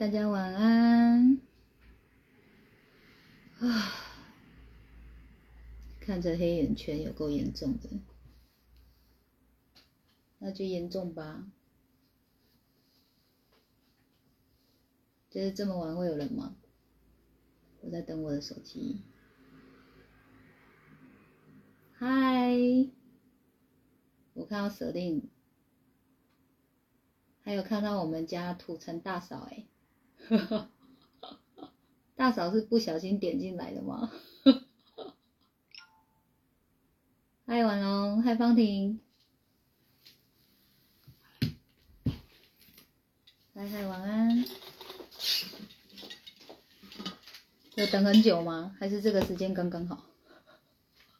大家晚安。啊，看着黑眼圈有够严重的，那就严重吧。就是这么晚会有人吗？我在等我的手机。嗨，我看到舍令，还有看到我们家土城大嫂哎。大嫂是不小心点进来的吗？嗨，婉龙，嗨，方婷，嗨嗨，晚安。有等很久吗？还是这个时间刚刚好？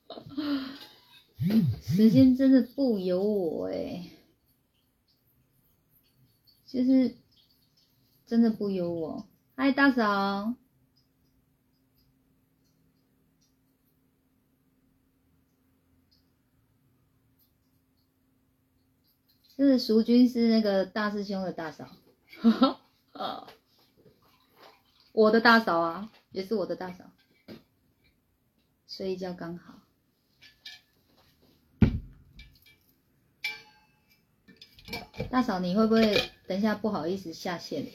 时间真的不由我哎，就是真的不由我。嗨，大嫂。就是淑君是那个大师兄的大嫂，我的大嫂啊，也是我的大嫂，睡一觉刚好。大嫂，你会不会等一下不好意思下线？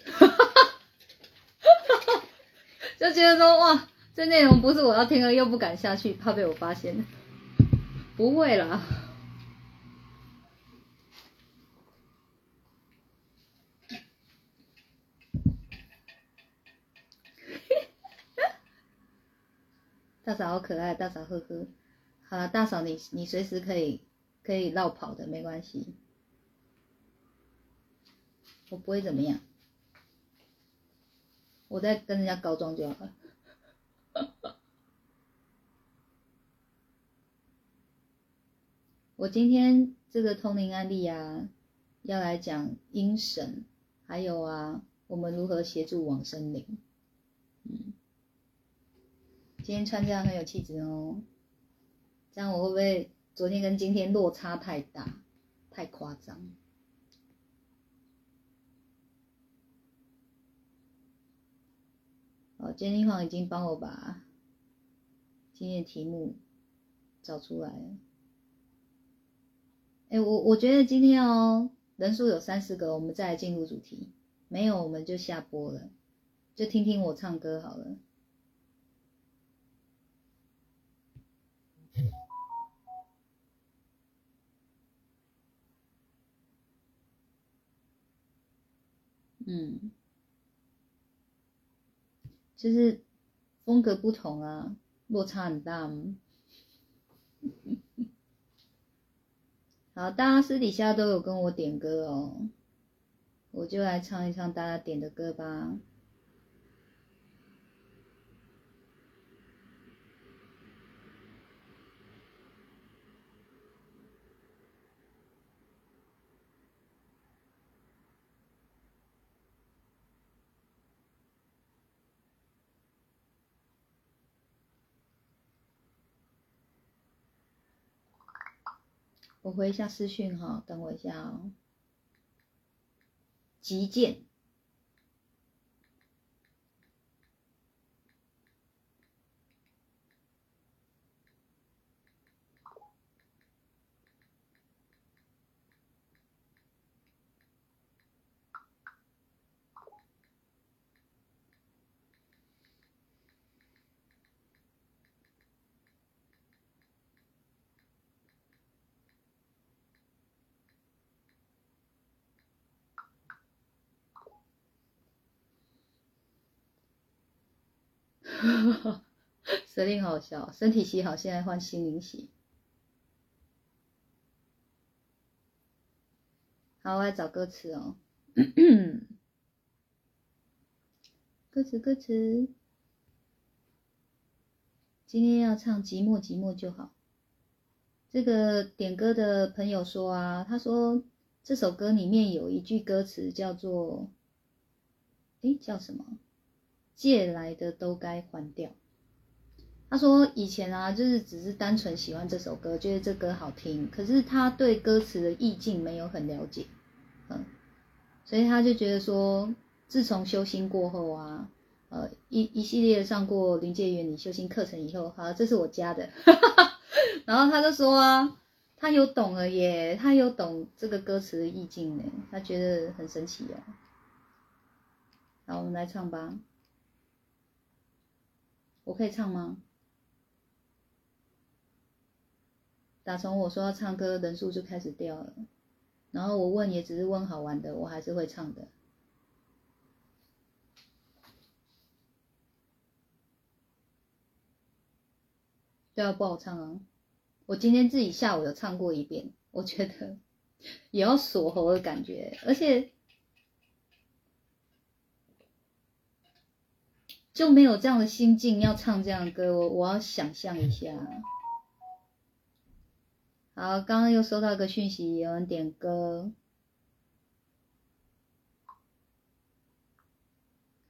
就觉得说哇，这内容不是我要听的，又不敢下去，怕被我发现。不会啦。大嫂好可爱，大嫂呵呵。好了，大嫂你你随时可以可以绕跑的，没关系，我不会怎么样。我在跟人家告状就好了。我今天这个通灵案例啊，要来讲阴神，还有啊，我们如何协助往生灵。嗯。今天穿这样很有气质哦，这样我会不会昨天跟今天落差太大，太夸张？哦，今天黄已经帮我把今天的题目找出来了。哎，我我觉得今天哦，人数有三四个，我们再来进入主题。没有，我们就下播了，就听听我唱歌好了。嗯，就是风格不同啊，落差很大。好，大家私底下都有跟我点歌哦，我就来唱一唱大家点的歌吧。我回一下私讯哈，等我一下哦。急件。设定好笑，身体洗好，现在换心灵洗。好，我来找歌词哦。歌词，歌词。今天要唱《寂寞寂寞就好》。这个点歌的朋友说啊，他说这首歌里面有一句歌词叫做，诶，叫什么？借来的都该还掉。他说以前啊，就是只是单纯喜欢这首歌，觉得这歌好听，可是他对歌词的意境没有很了解，嗯，所以他就觉得说，自从修心过后啊，呃，一一系列上过临界原理修心课程以后，好，这是我家的，然后他就说啊，他有懂了耶，他有懂这个歌词的意境呢，他觉得很神奇哦。好，我们来唱吧，我可以唱吗？打从我说要唱歌，人数就开始掉了。然后我问也只是问好玩的，我还是会唱的。对啊，不好唱啊！我今天自己下午有唱过一遍，我觉得 也要锁喉的感觉，而且就没有这样的心境要唱这样的歌。我我要想象一下。好，刚刚又收到一个讯息，有人点歌。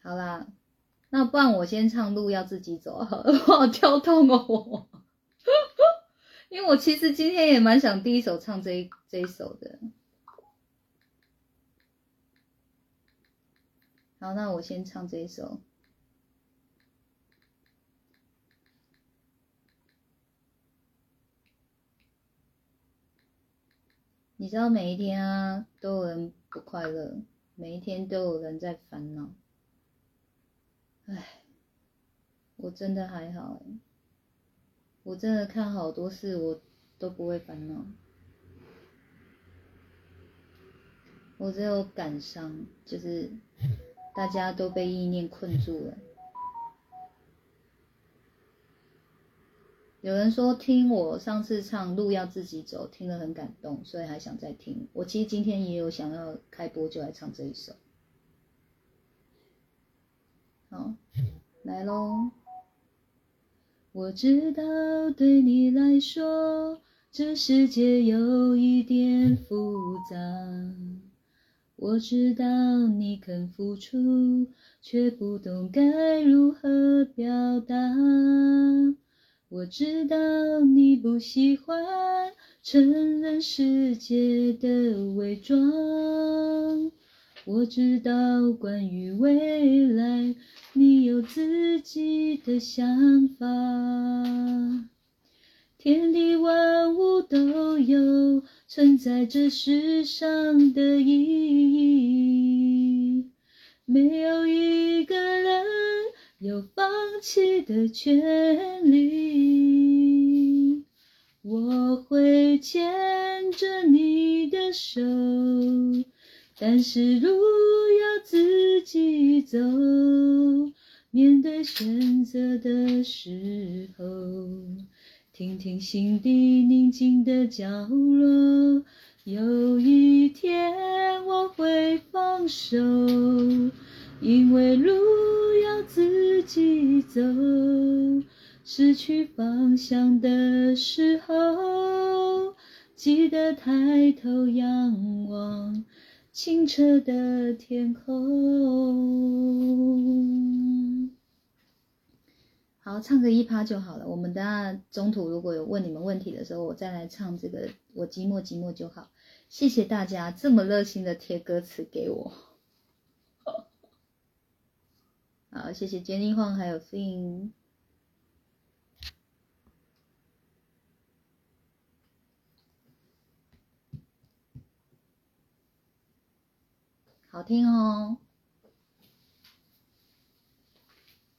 好啦，那不然我先唱路要自己走，好 跳痛哦我，因为我其实今天也蛮想第一首唱这一这一首的。好，那我先唱这一首。你知道每一天啊，都有人不快乐，每一天都有人在烦恼。唉，我真的还好哎，我真的看好多事，我都不会烦恼。我只有感伤，就是大家都被意念困住了。有人说听我上次唱路要自己走，听了很感动，所以还想再听。我其实今天也有想要开播就来唱这一首。好，来喽。我知道对你来说，这世界有一点复杂。我知道你肯付出，却不懂该如何表达。我知道你不喜欢承认世界的伪装，我知道关于未来你有自己的想法，天地万物都有存在这世上的意义，没有一个人。有放弃的权利，我会牵着你的手，但是路要自己走。面对选择的时候，听听心底宁静的角落。有一天我会放手。因为路要自己走，失去方向的时候，记得抬头仰望清澈的天空。好，唱个一趴就好了。我们等下中途如果有问你们问题的时候，我再来唱这个。我寂寞寂寞就好。谢谢大家这么热心的贴歌词给我。好，谢谢 Jenny 晃还有 Fin，好听哦，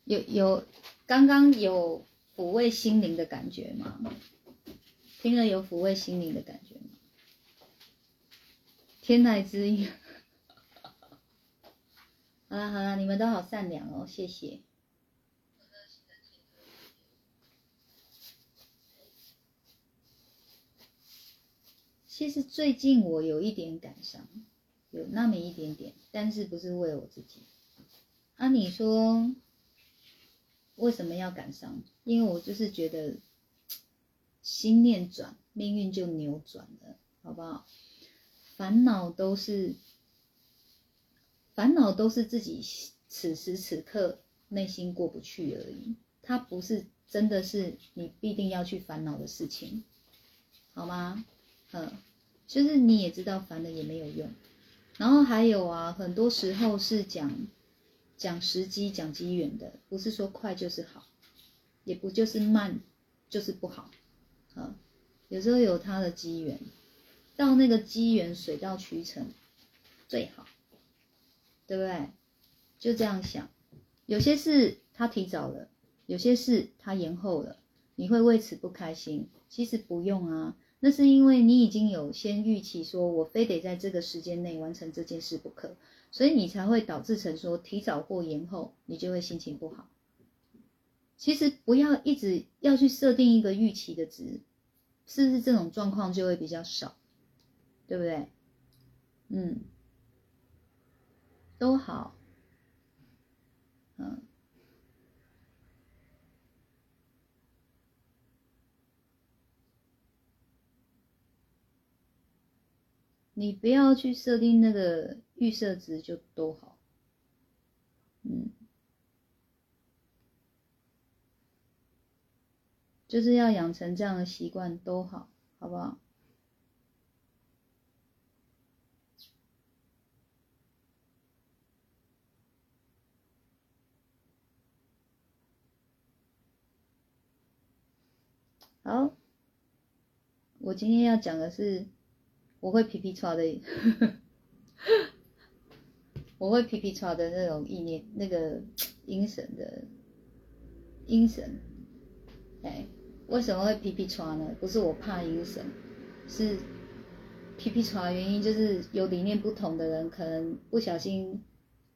有有刚刚有抚慰心灵的感觉吗？听了有抚慰心灵的感觉吗？天籁之音。好啦好啦，你们都好善良哦，谢谢。其实最近我有一点感伤，有那么一点点，但是不是为我自己。啊，你说为什么要感伤？因为我就是觉得心念转，命运就扭转了，好不好？烦恼都是。烦恼都是自己此时此刻内心过不去而已，它不是真的是你必定要去烦恼的事情，好吗？嗯，就是你也知道烦了也没有用，然后还有啊，很多时候是讲讲时机、讲机缘的，不是说快就是好，也不就是慢就是不好，啊，有时候有它的机缘，到那个机缘水到渠成最好，对不对？就这样想，有些事他提早了，有些事他延后了，你会为此不开心？其实不用啊。那是因为你已经有先预期，说我非得在这个时间内完成这件事不可，所以你才会导致成说提早或延后，你就会心情不好。其实不要一直要去设定一个预期的值，是不是这种状况就会比较少，对不对？嗯，都好，嗯。你不要去设定那个预设值就都好，嗯，就是要养成这样的习惯都好，好不好？好，我今天要讲的是。我会皮皮抓的，我会皮皮抓的那种意念，那个 阴神的阴神，哎，为什么会皮皮抓呢？不是我怕阴神，是皮皮抓原因就是有理念不同的人，可能不小心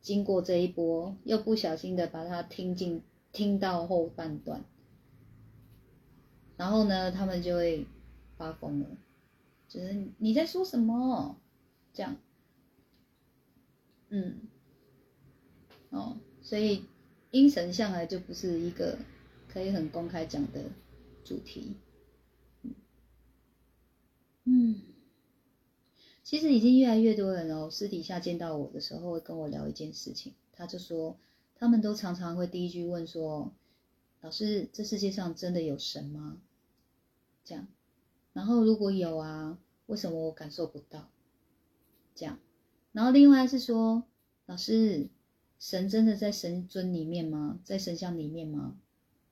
经过这一波，又不小心的把它听进听到后半段，然后呢，他们就会发疯了。就是你在说什么？这样，嗯，哦，所以阴神向来就不是一个可以很公开讲的主题。嗯，其实已经越来越多人哦，私底下见到我的时候会跟我聊一件事情，他就说他们都常常会第一句问说：“老师，这世界上真的有神吗？”这样。然后如果有啊，为什么我感受不到？这样，然后另外是说，老师，神真的在神尊里面吗？在神像里面吗？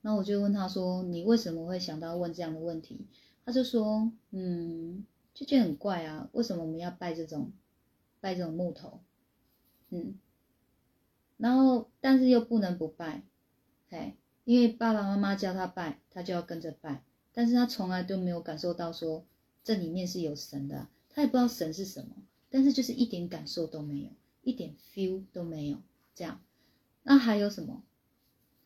那我就问他说，你为什么会想到问这样的问题？他就说，嗯，就觉得很怪啊，为什么我们要拜这种，拜这种木头？嗯，然后但是又不能不拜，嘿，因为爸爸妈妈教他拜，他就要跟着拜。但是他从来都没有感受到说这里面是有神的，他也不知道神是什么，但是就是一点感受都没有，一点 feel 都没有。这样，那还有什么？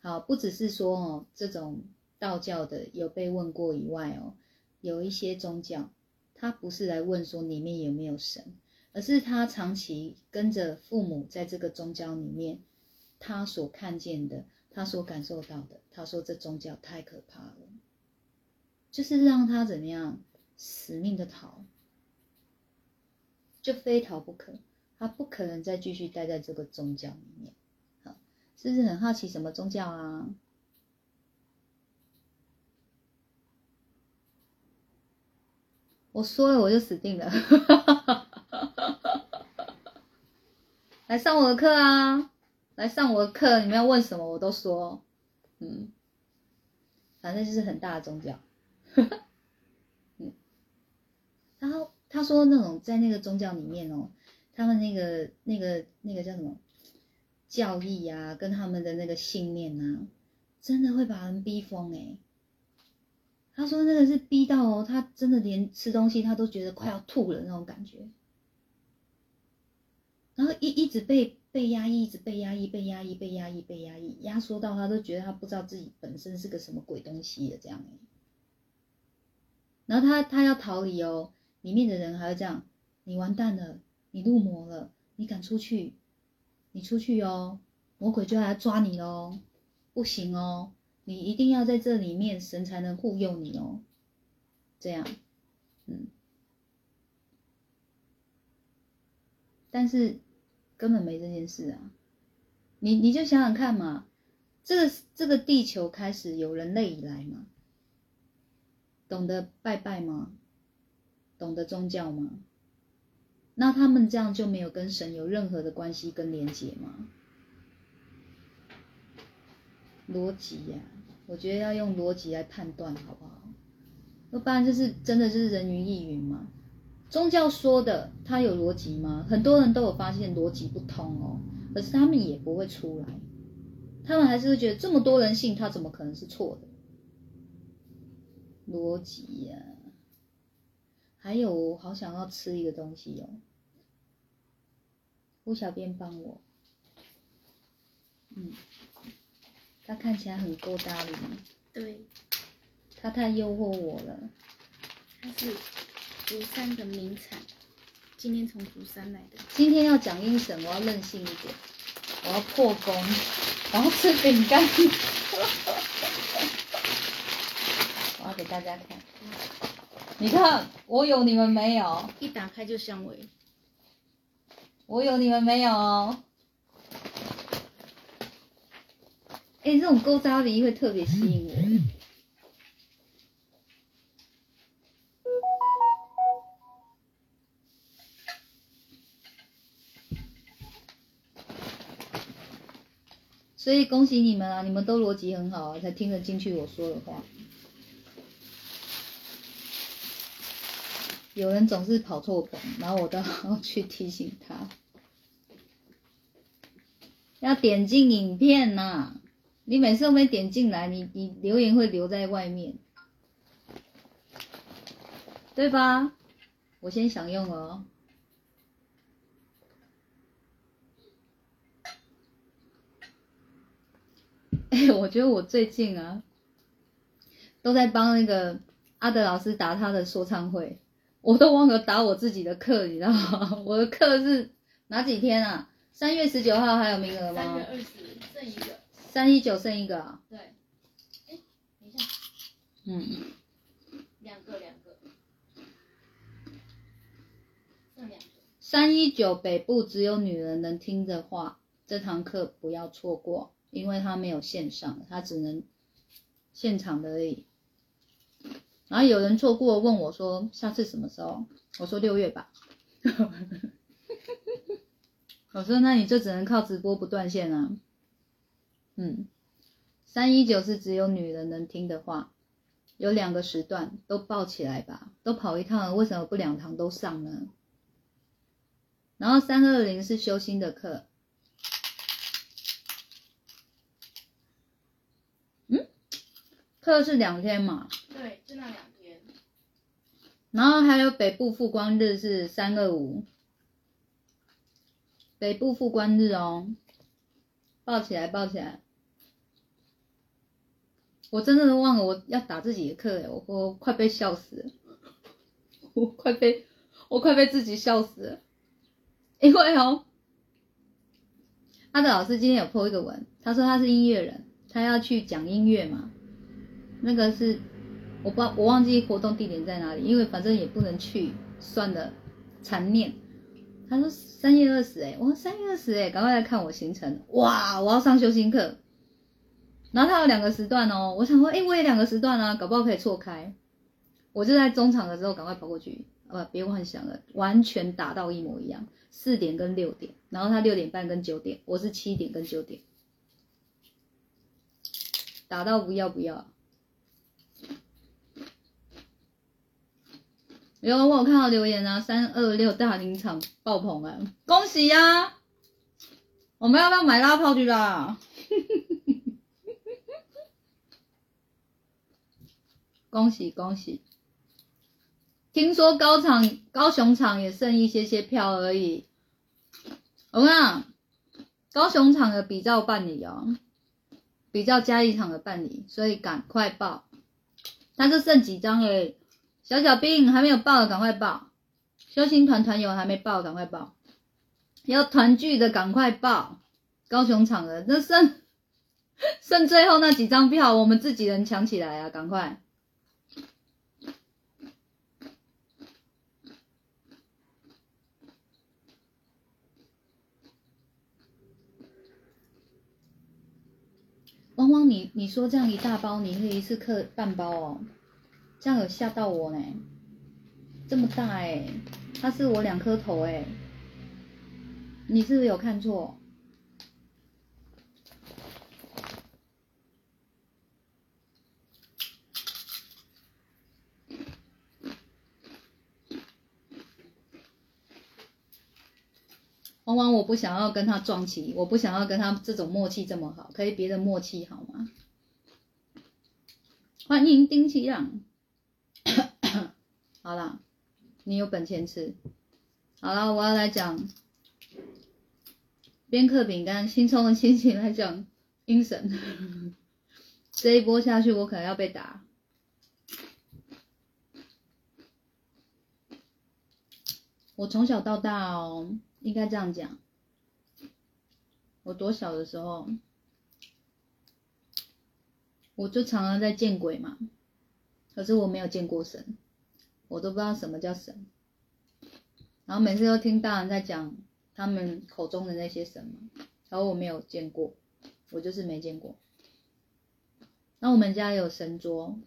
好，不只是说哦，这种道教的有被问过以外哦，有一些宗教，他不是来问说里面有没有神，而是他长期跟着父母在这个宗教里面，他所看见的，他所感受到的，他说这宗教太可怕了。就是让他怎么样死命的逃，就非逃不可。他不可能再继续待在这个宗教里面。好，是不是很好奇什么宗教啊？我说了我就死定了。来上我的课啊！来上我的课，你们要问什么我都说。嗯，反正就是很大的宗教。嗯，然后他说那种在那个宗教里面哦，他们那个那个那个叫什么教义啊，跟他们的那个信念啊，真的会把人逼疯哎。他说那个是逼到哦，他真的连吃东西他都觉得快要吐了那种感觉，然后一一直被被压抑，一直被压抑，被压抑，被压抑，被压抑，压缩到他都觉得他不知道自己本身是个什么鬼东西的这样。然后他他要逃离哦，里面的人还会这样，你完蛋了，你入魔了，你敢出去，你出去哦，魔鬼就来抓你喽，不行哦，你一定要在这里面，神才能护佑你哦，这样，嗯，但是根本没这件事啊，你你就想想看嘛，这个这个地球开始有人类以来嘛。懂得拜拜吗？懂得宗教吗？那他们这样就没有跟神有任何的关系跟连接吗？逻辑呀，我觉得要用逻辑来判断，好不好？要不然就是真的就是人云亦云嘛。宗教说的，它有逻辑吗？很多人都有发现逻辑不通哦，可是他们也不会出来，他们还是觉得这么多人信，他怎么可能是错的？逻辑呀，还有我好想要吃一个东西哦，吴小编帮我，嗯，他看起来很够大力，对，他太诱惑我了。他是竹山的名产，今天从竹山来的。今天要讲阴神，我要任性一点，我要破功，我要吃饼干，给大家看。你看，我有你们没有？一打开就香味，我有你们没有？哎、这种勾扎梨会特别吸引我。所以恭喜你们啊！你们都逻辑很好啊，才听得进去我说的话。有人总是跑错棚，然后我都 要去提醒他，要点进影片呐、你每次都没点进来，你你留言会留在外面，对吧？我先享用了哦。哎、我觉得我最近啊，都在帮那个阿德老师打他的说唱会，我都忘了打我自己的课，你知道吗？我的课是哪几天啊？三月十九号还有名额吗？三月二十剩一个。三一九剩一个啊？对，哎，等一下，嗯，两个两个，剩两个。三一九北部只有女人能听的话，这堂课不要错过，因为它没有线上，它只能现场的而已。然后有人错过问我说下次什么时候？我说六月吧。我说那你就只能靠直播不断线啊。嗯，三一九是只有女人能听的话，有两个时段都报起来吧，都跑一趟了，为什么不两堂都上呢？然后三二零是修心的课，课是两天嘛，对，就那两天。然后还有北部复光日是三二五，北部复光日哦，抱起来抱起来，我真的都忘了我要打自己的课哎，我我快被笑死了，我快被我快被自己笑死了，因为哦，他的老师今天有 po 一个文，他说他是音乐人，他要去讲音乐嘛，那个是我不我忘记活动地点在哪里，因为反正也不能去，算了，残念。他说三月二十，哎，我说三月二十，哎，赶快来看我行程，哇，我要上修心课。然后他有两个时段哦，我想说，哎，我也两个时段啊，搞不好可以错开。我就在中场的时候赶快跑过去，呃，别幻想了，完全打到一模一样，四点跟六点，然后他六点半跟九点，我是七点跟九点，打到不要不要。有我看到留言啊，三二六大林场爆棚啊，恭喜呀、我们要不要买拉炮去啦？恭喜恭喜！听说高场高雄场也剩一些些票而已。我跟你讲，高雄场的比照办理哦，比较嘉义场的办理，所以赶快报。它就剩几张而已。小小兵还没有报的赶快报，修心团团友还没报赶快报，要团聚的赶快报，高雄场的那剩 剩最后那几张票，我们自己人抢起来啊，赶快！汪汪你，你说这样一大包，你可以一次刻半包哦，这样有吓到我呢，这么大哎、它是我两颗头哎，你是不是有看错？往往我不想要跟他撞齐，我不想要跟他这种默契这么好，可以别的默契好吗？欢迎丁七朗，好啦，你有本钱吃。好了，我要来讲边刻饼干，轻松的心情来讲阴神。这一波下去，我可能要被打。我从小到大哦。应该这样讲，我多小的时候，我就常常在见鬼嘛，可是我没有见过神，我都不知道什么叫神，然后每次都听大人在讲他们口中的那些神，然后我没有见过，我就是没见过。那我们家有神桌，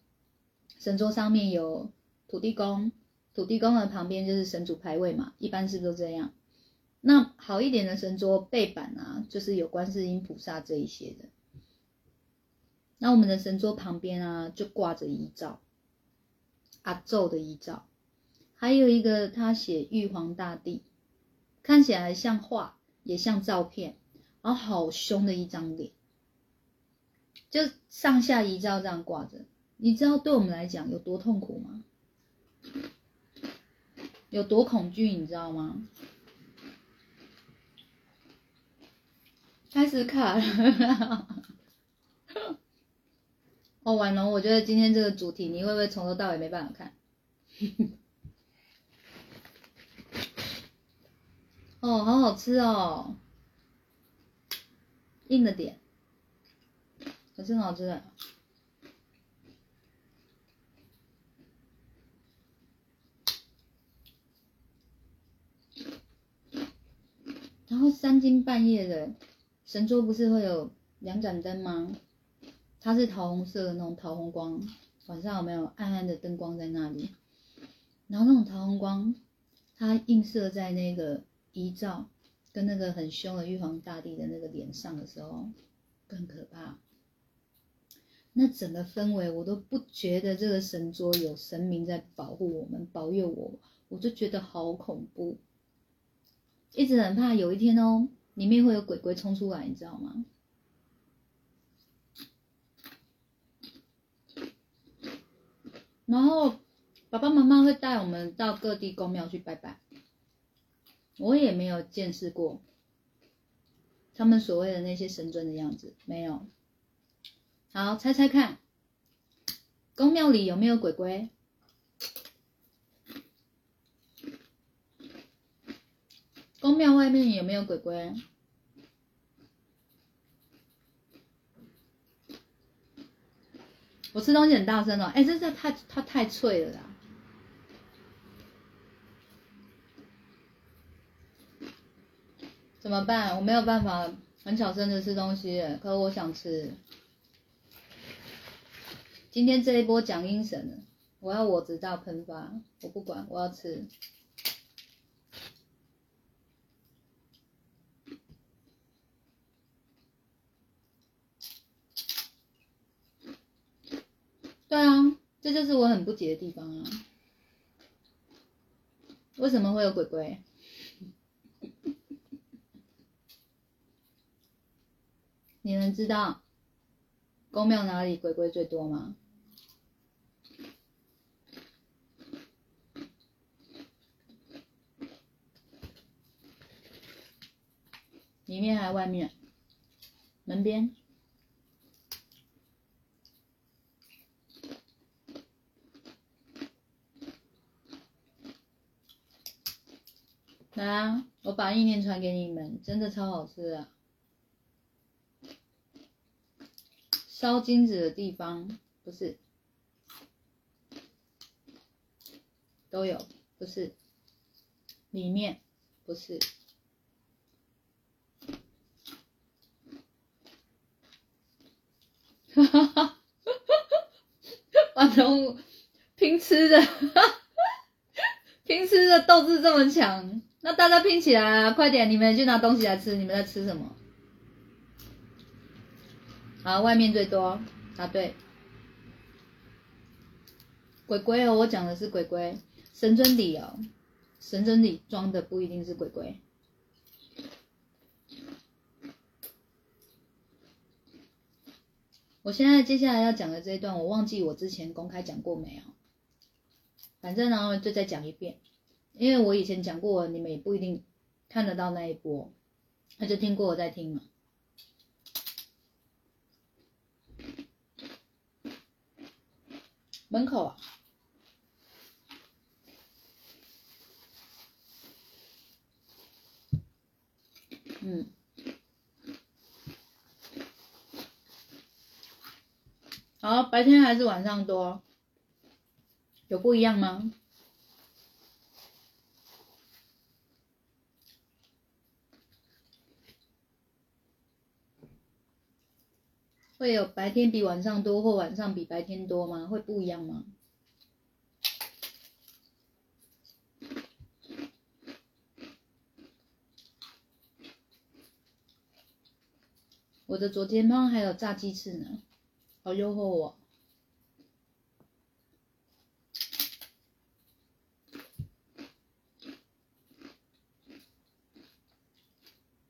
神桌上面有土地公，土地公的旁边就是神主牌位嘛，一般是不是都这样？那好一点的神桌背板啊，就是有观世音菩萨这一些的。那我们的神桌旁边啊，就挂着遗照，阿咒的遗照，还有一个他写玉皇大帝，看起来像画，也像照片，然后好凶的一张脸，就上下遗照这样挂着。你知道对我们来讲有多痛苦吗？有多恐惧，你知道吗？开始卡了，哦，婉容！我觉得今天这个主题，你会不会从头到尾没办法看？哦，好好吃哦，硬了点，可是很好吃的。然后三更半夜的。神桌不是会有两盏灯吗？它是桃红色的那种桃红光，晚上有没有暗暗的灯光在那里？然后那种桃红光，它映射在那个遗照跟那个很凶的玉皇大帝的那个脸上的时候，更可怕。那整个氛围我都不觉得这个神桌有神明在保护我们、保佑我，我就觉得好恐怖，一直很怕有一天哦。里面会有鬼鬼冲出来，你知道吗？然后爸爸妈妈会带我们到各地公庙去拜拜，我也没有见识过他们所谓的那些神尊的样子，没有。好，猜猜看，公庙里有没有鬼鬼？公庙外面有没有鬼鬼？我吃东西很大声哦，哎，这这太它太脆了啦！怎么办？我没有办法很小声的吃东西，可我想吃。今天这一波讲阴神，我要我直到喷发，我不管，我要吃。对啊，这就是我很不解的地方啊！为什么会有鬼鬼？你能知道宫庙哪里鬼鬼最多吗？里面还是外面？门边？来啊！我把意念传给你们，真的超好吃啊！烧金子的地方不是都有，不是里面不是，哈哈哈！完了，拼吃的，拼 拼吃的斗志这么强，那大家拼起来啊！快点，你们去拿东西来吃。你们在吃什么？好，外面最多，答对。鬼鬼哦，我讲的是鬼鬼，神尊里哦，神尊里装的不一定是鬼鬼。我现在接下来要讲的这一段，我忘记我之前公开讲过没有？反正呢，就再讲一遍，因为我以前讲过，你们也不一定看得到那一波，那就听过我再听嘛。门口啊，嗯。好，白天还是晚上多？有不一样吗？会有白天比晚上多，或晚上比白天多吗？会不一样吗？我的左前方还有炸鸡翅呢。好诱惑我！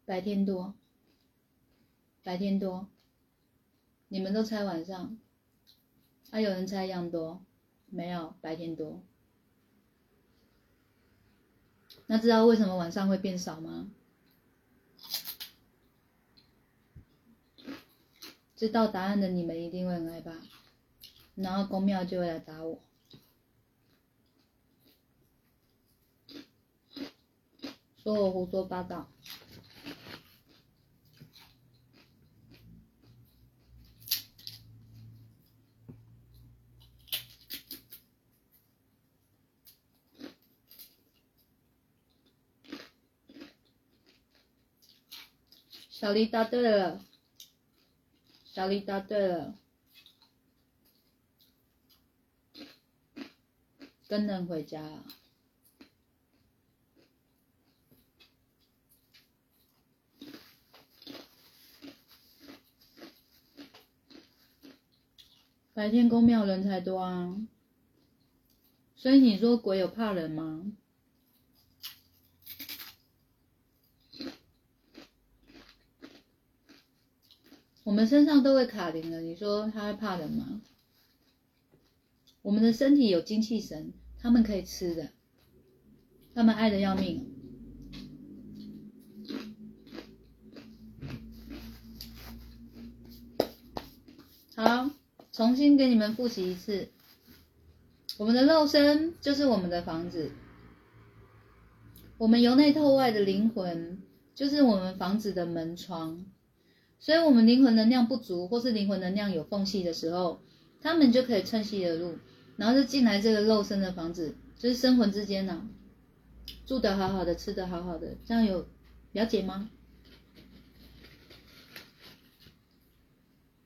白天多，白天多，你们都猜晚上，还有人猜一样多，没有白天多。那知道为什么晚上会变少吗？知道答案的你们一定会很害怕，然后公庙就会来打我。说我胡说八道。小丽答对了。小丽答对了，跟人回家了。白天公庙人才多啊，所以你说鬼有怕人吗？我们身上都会卡灵了，你说他会怕人吗？我们的身体有精气神，他们可以吃的，他们爱的要命。好，重新给你们复习一次，我们的肉身就是我们的房子，我们由内透外的灵魂就是我们房子的门窗。所以，我们灵魂能量不足，或是灵魂能量有缝隙的时候，他们就可以趁虚而入，然后就进来这个肉身的房子，就是生魂之间呢，住得好好的，吃得好好的，这样有了解吗？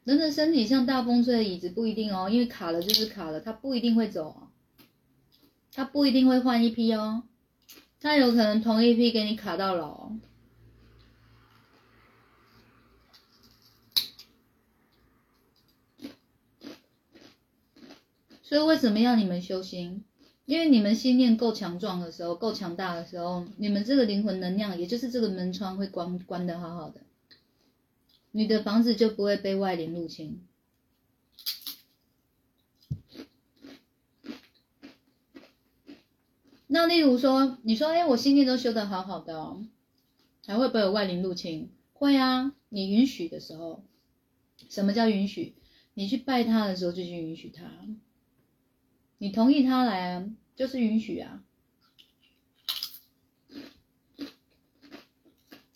人的身体像大风吹的椅子不一定哦，因为卡了就是卡了，它不一定会走，它不一定会换一批哦，它有可能同一批给你卡到老。所以为什么要你们修心？因为你们心念够强壮的时候，够强大的时候，你们这个灵魂能量，也就是这个门窗会关关的好好的，你的房子就不会被外灵入侵。那例如说，你说，哎，我心念都修得好好的哦，还会不会有外灵入侵？会啊，你允许的时候，什么叫允许？你去拜他的时候就去允许他。你同意他来啊，就是允许啊。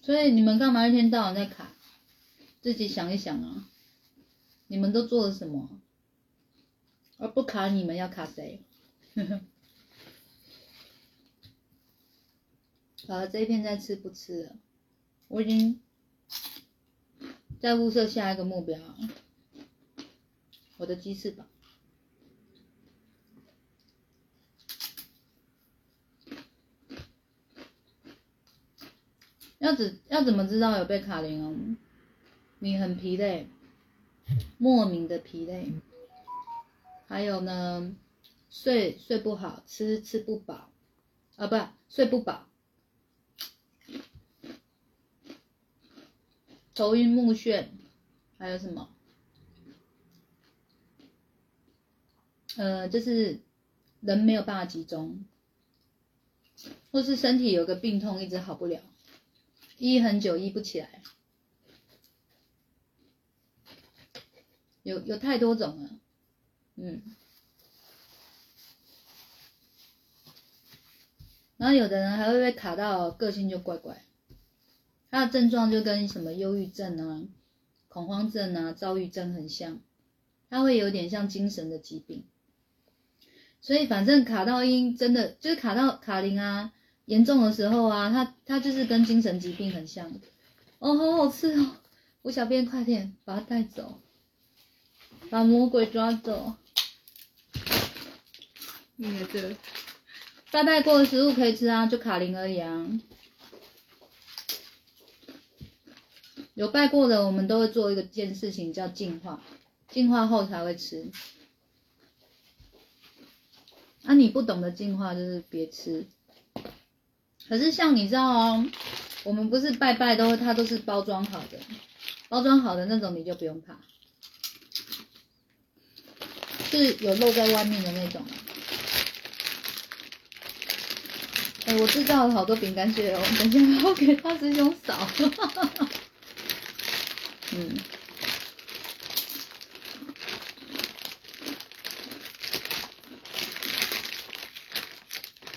所以你们干嘛一天到晚在卡？自己想一想啊，你们都做了什么？而不卡你们要卡谁？好了，这一片再吃不吃了？我已经在物色下一个目标，我的鸡翅膀。要怎要怎么知道有被卡灵哦？你很疲累，莫名的疲累，还有呢，睡睡不好，吃吃不饱，啊不睡不饱，头晕目眩，还有什么？呃，就是人没有办法集中，或是身体有个病痛一直好不了，医很久医不起来，有有太多种了，嗯。然后有的人还会被卡到个性就怪怪，他的症状就跟什么忧郁症啊、恐慌症啊、躁郁症很像，他会有点像精神的疾病。所以反正卡到音真的就是卡到卡灵啊，严重的时候啊，它它就是跟精神疾病很像。哦，好好吃哦！吴小便快点把它带走，把魔鬼抓走。你的这拜拜过的食物可以吃啊，就卡灵而已啊。有拜过的，我们都会做一个件事情，叫净化，净化后才会吃。啊，你不懂得净化就是别吃。可是像你知道哦，我们不是拜拜都它都是包装好的，包装好的那种你就不用怕，是有露在外面的那种。哎，我制造了好多饼干屑哦，等下我给大师兄扫。嗯。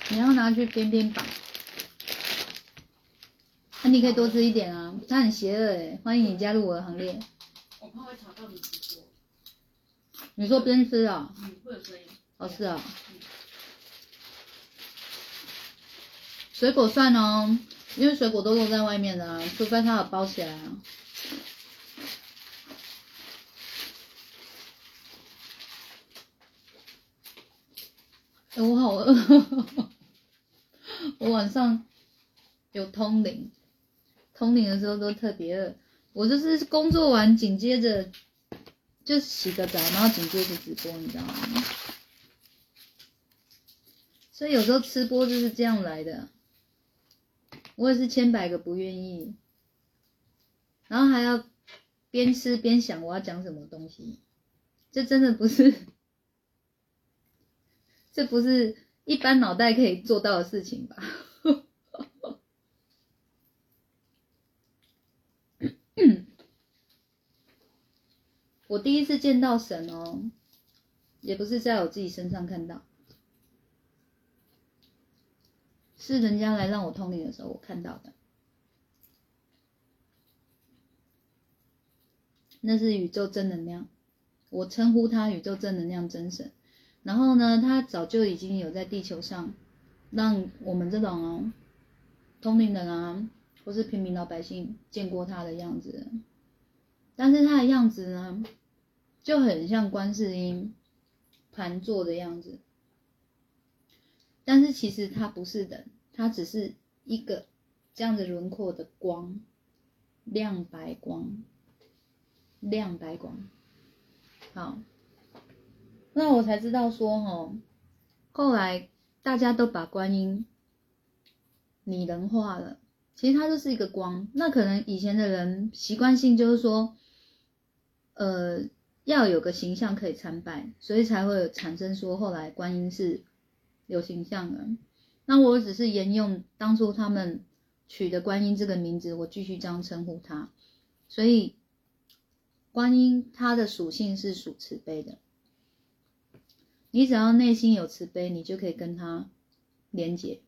你要拿去边边绑，那你可以多吃一点啊，他很邪恶哎，欢迎你加入我的行列。我怕会吵到你直播。你说边吃啊？嗯，会有声音。哦，是啊。水果算哦，因为水果都露在外面的啊，除非它有包起来啊。我好饿。我晚上有通灵，通灵的时候都特别饿。我就是工作完紧接着就洗个澡，然后紧接着直播，你知道吗？所以有时候吃播就是这样来的。我也是千百个不愿意，然后还要边吃边想我要讲什么东西，这真的不是，这不是。一般脑袋可以做到的事情吧。我第一次见到神哦，也不是在我自己身上看到，是人家来让我通灵的时候我看到的。那是宇宙正能量，我称呼他宇宙正能量真神。然后呢，他早就已经有在地球上，让我们这种通灵人啊，或是平民老百姓见过他的样子。但是他的样子呢，就很像观世音盘坐的样子。但是其实它不是人，它只是一个这样子轮廓的光，亮白光，亮白光，好。那我才知道说，哈，后来大家都把观音拟人化了，其实它就是一个光。那可能以前的人习惯性就是说，呃，要有个形象可以参拜，所以才会有产生说后来观音是有形象的。那我只是沿用当初他们取的观音这个名字，我继续这样称呼他。所以观音它的属性是属慈悲的。你只要内心有慈悲，你就可以跟他连接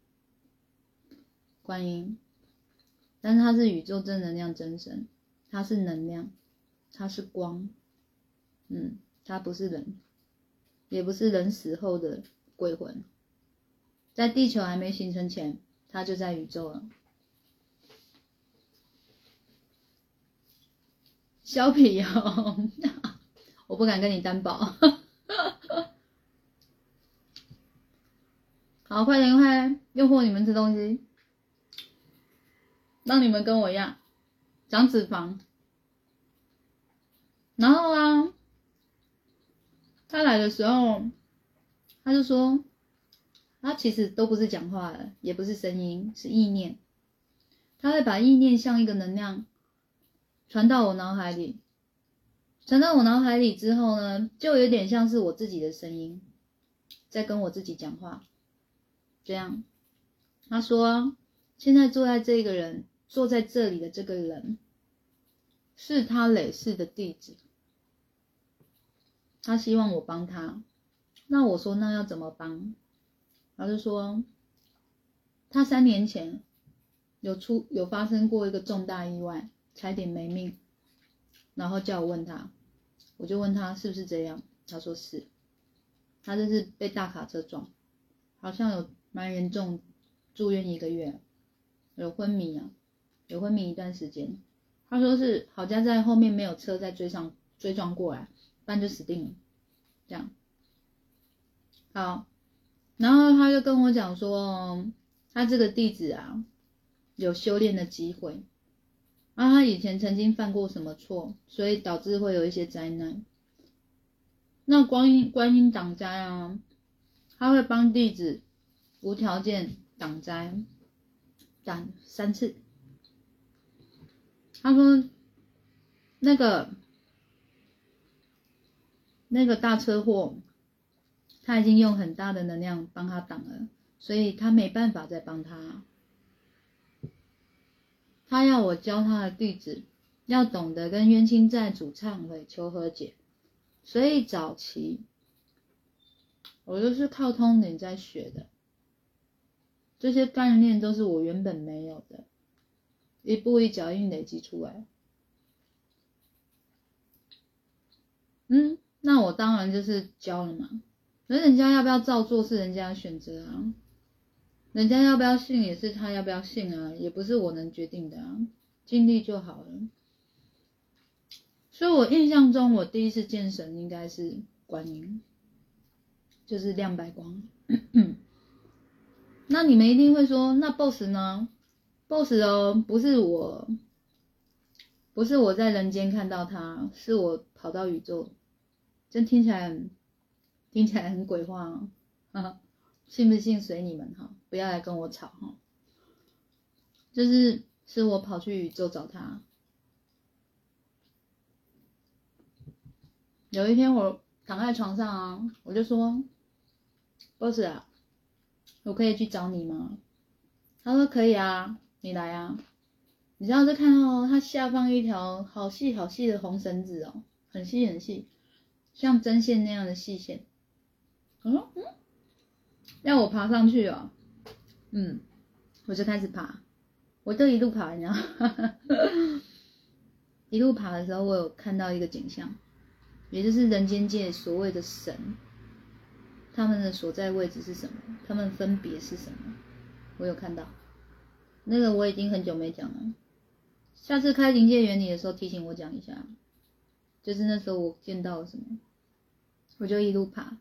观音。但是它是宇宙正能量真神，它是能量，它是光，嗯，他不是人，也不是人死后的鬼魂，在地球还没形成前，他就在宇宙了。削皮哦，我不敢跟你担保。好，快点快诱惑你们吃东西。让你们跟我一样长脂肪。然后啊，他来的时候，他就说，他其实都不是讲话的，也不是声音，是意念。他会把意念像一个能量传到我脑海里，传到我脑海里之后呢，就有点像是我自己的声音在跟我自己讲话。这样，他说，现在坐在这个人坐在这里的这个人，是他累世的弟子。他希望我帮他，那我说那要怎么帮？他就说，他三年前有出有发生过一个重大意外，差点没命，然后叫我问他，我就问他是不是这样，他说是，他这是被大卡车撞，好像有蛮严重，住院一个月，有昏迷啊，有昏迷一段时间。他说是好家在后面没有车再追上追撞过来。不然就死定了，这样，好，然后他就跟我讲说，他这个弟子啊，有修炼的机会，啊，他以前曾经犯过什么错，所以导致会有一些灾难。那观音观音挡灾啊，他会帮弟子无条件挡灾，挡三次。他说那个。那个大车祸，他已经用很大的能量帮他挡了，所以他没办法再帮他。他要我教他的弟子要懂得跟冤亲债主忏悔求和解，所以早期我都是靠通灵在学的，这些概念都是我原本没有的，一步一脚印累积出来。嗯。那我当然就是教了嘛，那人家要不要照做是人家的选择啊，人家要不要信也是他要不要信啊，也不是我能决定的啊，尽力就好了。所以我印象中，我第一次见神应该是观音，就是亮白光。那你们一定会说，那 boss 呢？boss 哦，不是我，不是我在人间看到他，是我跑到宇宙。真听起来听起来很鬼话啊！信不信随你们哈，不要来跟我吵哈。就是是我跑去宇宙找他。有一天我躺在床上啊，我就说：“boss 啊，我可以去找你吗？”他说：“可以啊，你来啊。”你知道就看到，他下方一条好细好细的红绳子哦，很细很细。像针线那样的细线，我说嗯，让我爬上去哦，嗯，我就开始爬，我就一路爬，你知道，一路爬的时候，我有看到一个景象，也就是人间界所谓的神，他们的所在位置是什么？他们分别是什么？我有看到，那个我已经很久没讲了，下次开临界原理的时候提醒我讲一下，就是那时候我见到了什么。我就一路爬，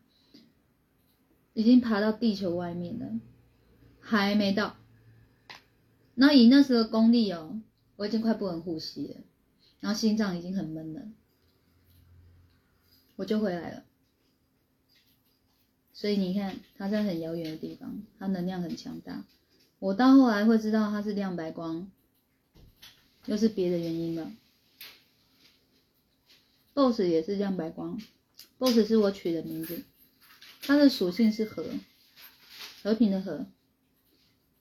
已经爬到地球外面了，还没到。那以那时候功力哦，我已经快不能呼吸了，然后心脏已经很闷了，我就回来了。所以你看，它在很遥远的地方，它能量很强大。我到后来会知道它是亮白光，又是别的原因了。BOSS 也是亮白光。Boss 是我取的名字，它的属性是和，和平的和，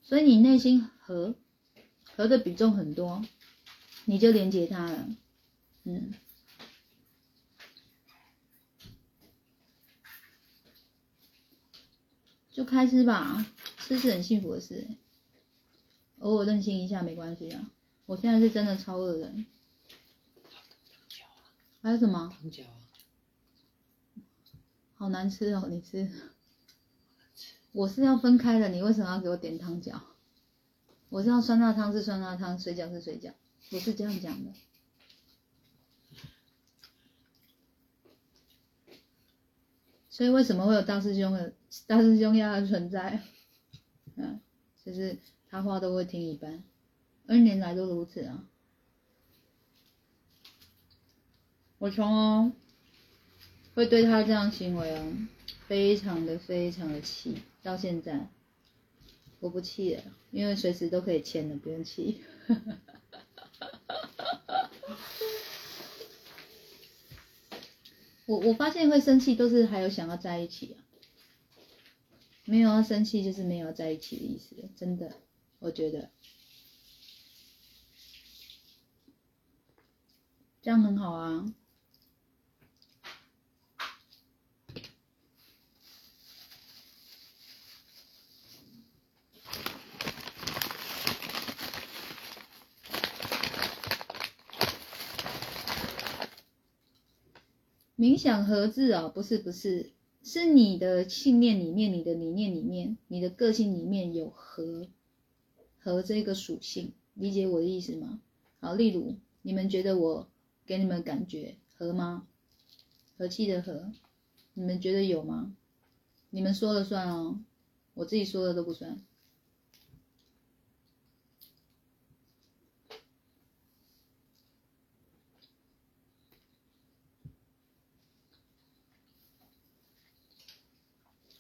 所以你内心和和的比重很多，你就连接它了，嗯，就开吃吧，吃是很幸福的事，偶尔任性一下没关系啊，我现在是真的超饿的，还有什么？好难吃哦，你吃，我是要分开的，你为什么要给我点汤饺？我是要酸辣汤是酸辣汤，水饺是水饺，我是这样讲的。所以为什么会有大师兄的大师兄要的存在？嗯，就是他话都会听一半，N 年来都如此啊。我从哦，会对他这样行为哦，非常的非常的气，到现在我不气了，因为随时都可以签的，不用气。我我发现会生气都是还有想要在一起啊，没有要生气就是没有在一起的意思，真的，我觉得这样很好啊。冥想和字啊、不是不是，是你的信念里面、你的理念里面、你的个性里面有和和这个属性，理解我的意思吗？好，例如你们觉得我给你们感觉和吗？和气的和，你们觉得有吗？你们说了算哦，我自己说的都不算。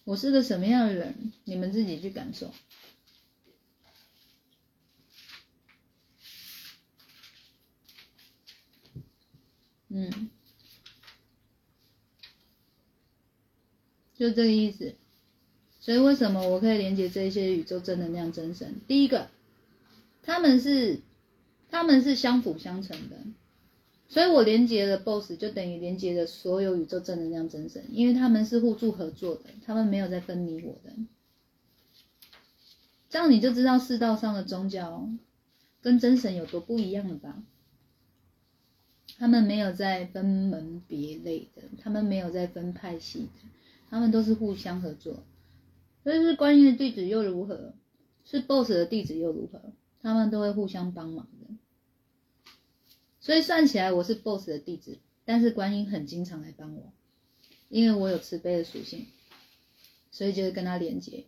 我是个什么样的人，你们自己去感受。嗯，就这个意思。所以为什么我可以连接这些宇宙正能量真神？第一个，他们是他们是相辅相成的。所以我连接了 BOSS，就等于连接了所有宇宙正能量真神，因为他们是互助合作的，他们没有在分你我的。这样你就知道世道上的宗教跟真神有多不一样了吧？他们没有在分门别类的，他们没有在分派系的，他们都是互相合作。所以是观音的弟子又如何？是 BOSS 的弟子又如何？他们都会互相帮忙。所以算起来我是 BOSS 的弟子，但是观音很经常来帮我，因为我有慈悲的属性，所以就会跟他连接。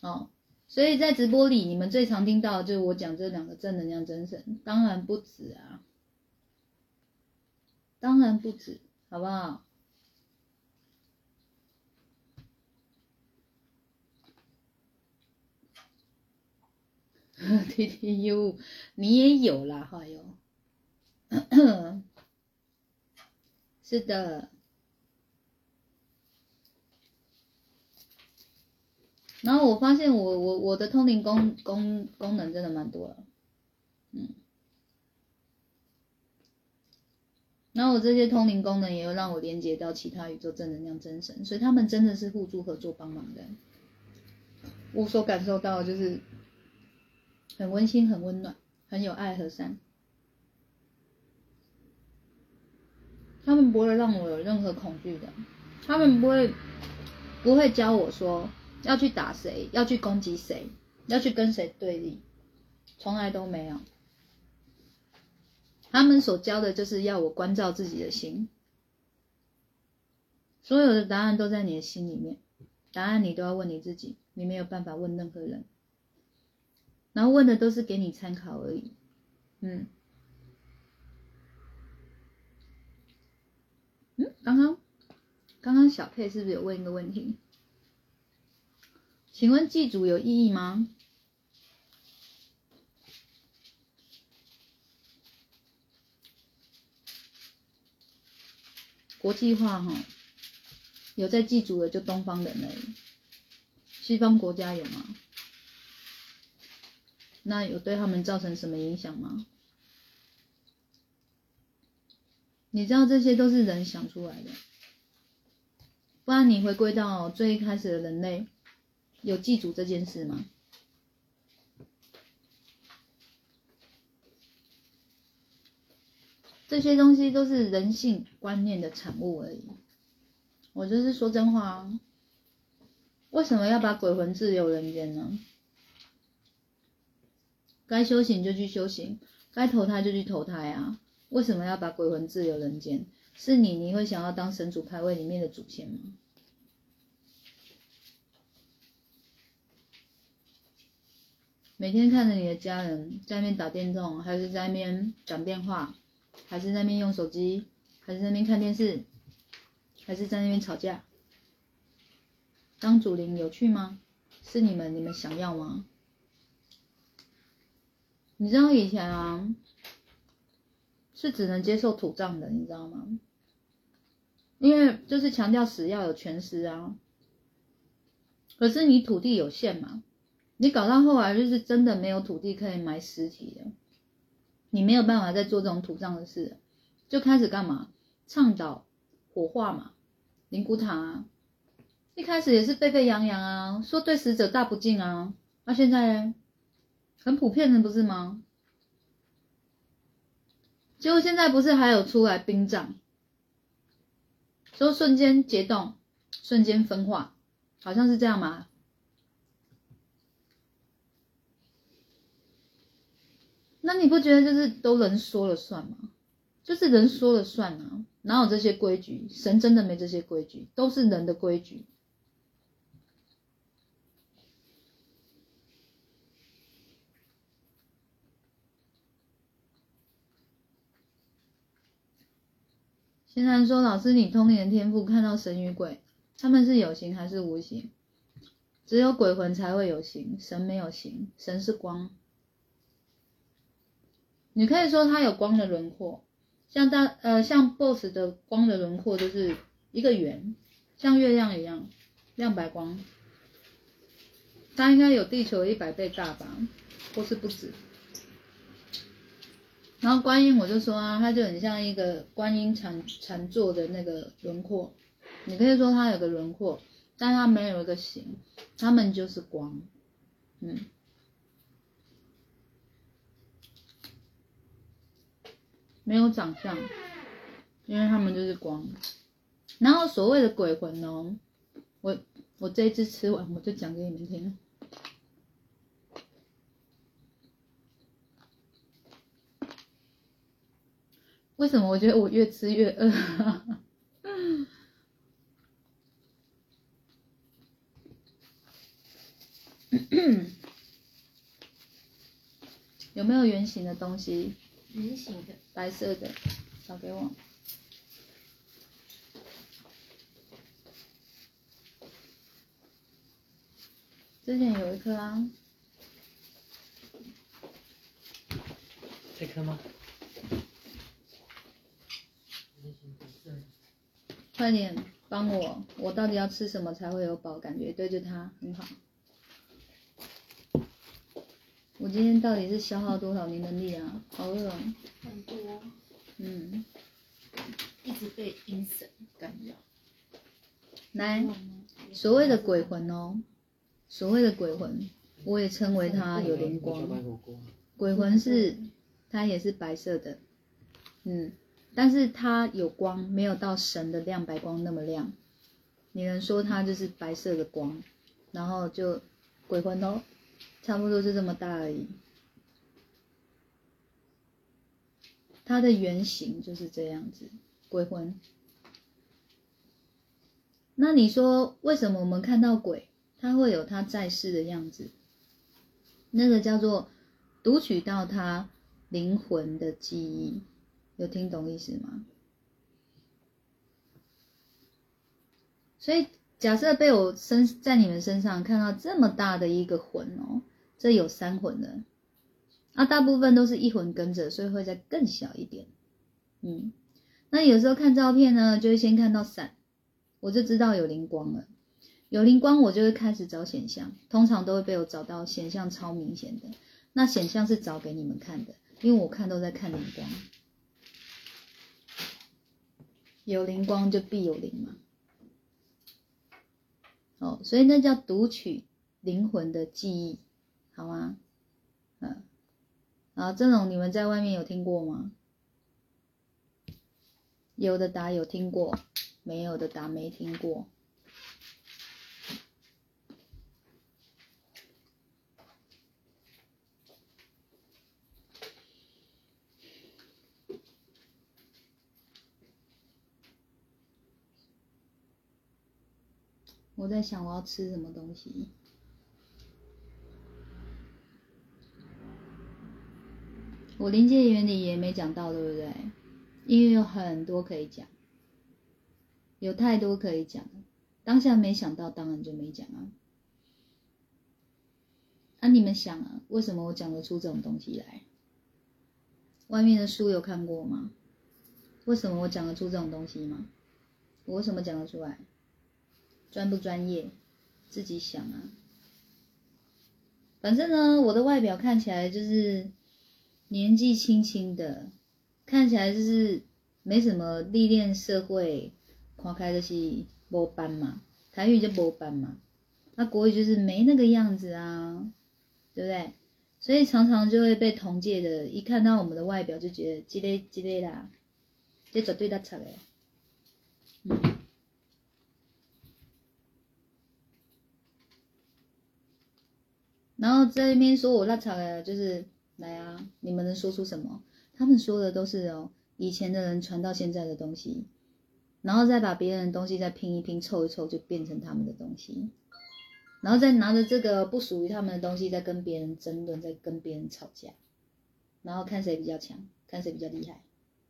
哦，所以在直播里你们最常听到就是我讲这两个正能量真神，当然不止啊，当然不止，好不好？T T U，你也有啦，哈哟。是的，然后我发现我我我的通灵功功功能真的蛮多了，嗯，然后我这些通灵功能也有让我连接到其他宇宙正能量真神，所以他们真的是互助合作帮忙的，我所感受到就是很温馨、很温暖、很有爱和善。他们不会让我有任何恐惧的，他们不会不会教我说要去打谁，要去攻击谁，要去跟谁对立，从来都没有。他们所教的就是要我关照自己的心，所有的答案都在你的心里面，答案你都要问你自己，你没有办法问任何人，然后问的都是给你参考而已，嗯。嗯，刚刚刚刚小佩是不是有问一个问题？请问祭祖有意义吗？国际化哈，有在祭祖的就东方人而已，西方国家有吗？那有对他们造成什么影响吗？你知道这些都是人想出来的，不然你回归到最一开始的人类，有祭祖这件事吗？这些东西都是人性观念的产物而已。我就是说真话啊，为什么要把鬼魂自由人间呢？该修行就去修行，该投胎就去投胎啊。为什么要把鬼魂自由人间？是你，你会想要当神主牌位里面的主线吗？每天看着你的家人在那边打电动，还是在那边讲电话，还是在那边用手机，还是在那边看电视，还是在那边吵架？当主灵有趣吗？是你们你们想要吗？你知道以前啊，是只能接受土葬的，你知道吗？因为就是强调死要有全尸啊。可是你土地有限嘛，你搞到后来就是真的没有土地可以埋尸体了，你没有办法再做这种土葬的事，就开始干嘛？倡导火化嘛，灵骨塔啊。一开始也是沸沸扬扬啊，说对死者大不敬啊，那现在？很普遍的不是吗？结果现在不是还有出来冰杖，说瞬间解冻，瞬间分化。好像是这样吗？那你不觉得就是都人说了算吗？就是人说了算啊，哪有这些规矩？神真的没这些规矩，都是人的规矩。现在说老师，你通灵天赋看到神与鬼。他们是有形还是无形？只有鬼魂才会有形，神没有形，神是光。你可以说它有光的轮廓，像大呃像 BOSS 的光的轮廓就是一个圆，像月亮一样亮白光。它应该有地球一百倍大吧，或是不止。然后观音我就说啊，它就很像一个观音禅禅坐的那个轮廓。你可以说它有个轮廓，但它没有一个形，它们就是光，嗯，没有长相，因为它们就是光。然后所谓的鬼魂哦，我我这一次吃完我就讲给你们听。为什么我觉得我越吃越饿？有没有圆形的东西？圆形的，白色的，找给我。之前有一颗啊。这颗吗？快点帮我，我到底要吃什么才会有饱感觉？对着它很好。我今天到底是消耗多少年能力啊？好饿。很多。嗯。一直被阴神干扰。来，所谓的鬼魂哦，所谓的鬼魂，我也称为它有灵光。鬼魂是，它也是白色的，嗯，但是它有光，没有到神的亮白光那么亮。你能说它就是白色的光，然后就鬼魂哦。差不多是这么大而已，它的原型就是这样子，鬼魂。那你说为什么我们看到鬼，它会有它在世的样子？那个叫做读取到它灵魂的记忆，有听懂意思吗？所以假设被我身在你们身上看到这么大的一个魂哦。这有三魂的，啊，大部分都是一魂跟着，所以会再更小一点。嗯，那有时候看照片呢，就会先看到闪，我就知道有灵光了。有灵光，我就会开始找显像，通常都会被我找到显像超明显的。那显像是找给你们看的，因为我看都在看灵光。有灵光就必有灵嘛。哦，所以那叫读取灵魂的记忆。好吗？嗯，啊，这种你们在外面有听过吗？有的答有听过，没有的答没听过。我在想我要吃什么东西。我临界原理也没讲到，对不对？因为有很多可以讲，有太多可以讲。当下没想到，当然就没讲啊。啊，你们想啊，为什么我讲得出这种东西来？外面的书有看过吗？为什么我讲得出这种东西吗？我为什么讲得出来？专不专业？自己想啊。反正呢，我的外表看起来就是年纪轻轻的，看起来就是没什么历练社会，看开的是无班嘛，台语就无班嘛，那国语就是没那个样子啊，对不对？所以常常就会被同届的，一看到我们的外表就觉得这类这类啦，这绝对大差的。嗯。然后在那边说我那场的，就是来啊，你们能说出什么？他们说的都是哦，以前的人传到现在的东西，然后再把别人的东西再拼一拼、凑一凑，就变成他们的东西，然后再拿着这个不属于他们的东西，再跟别人争论，再跟别人吵架，然后看谁比较强，看谁比较厉害。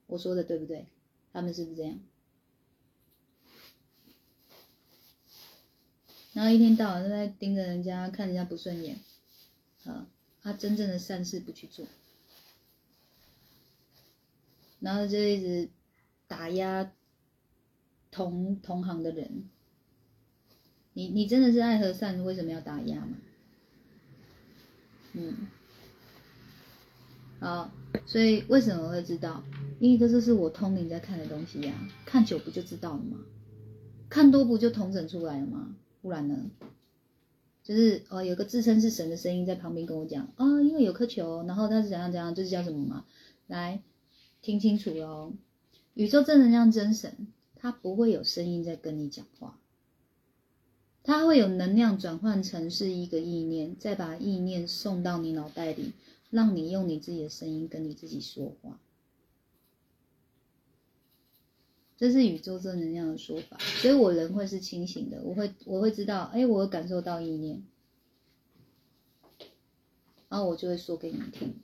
我说的对不对？他们是不是这样？然后一天到晚都在盯着人家，看人家不顺眼。啊，他真正的善事不去做，然后就一直打压同同行的人。你你真的是爱和善，为什么要打压嘛？嗯，好，所以为什么会知道？因为这就是我通灵在看的东西呀，看久不就知道了吗？看多不就同整出来了吗？不然呢？就是哦，有个自称是神的声音在旁边跟我讲啊，因为有颗球，然后他是怎样怎样，就是叫什么嘛？来听清楚哦，宇宙正能量真神，它不会有声音在跟你讲话，它会有能量转换成是一个意念，再把意念送到你脑袋里，让你用你自己的声音跟你自己说话。这是宇宙正能量的说法，所以我人会是清醒的，我会我会知道，哎，我感受到意念，然后我就会说给你们听。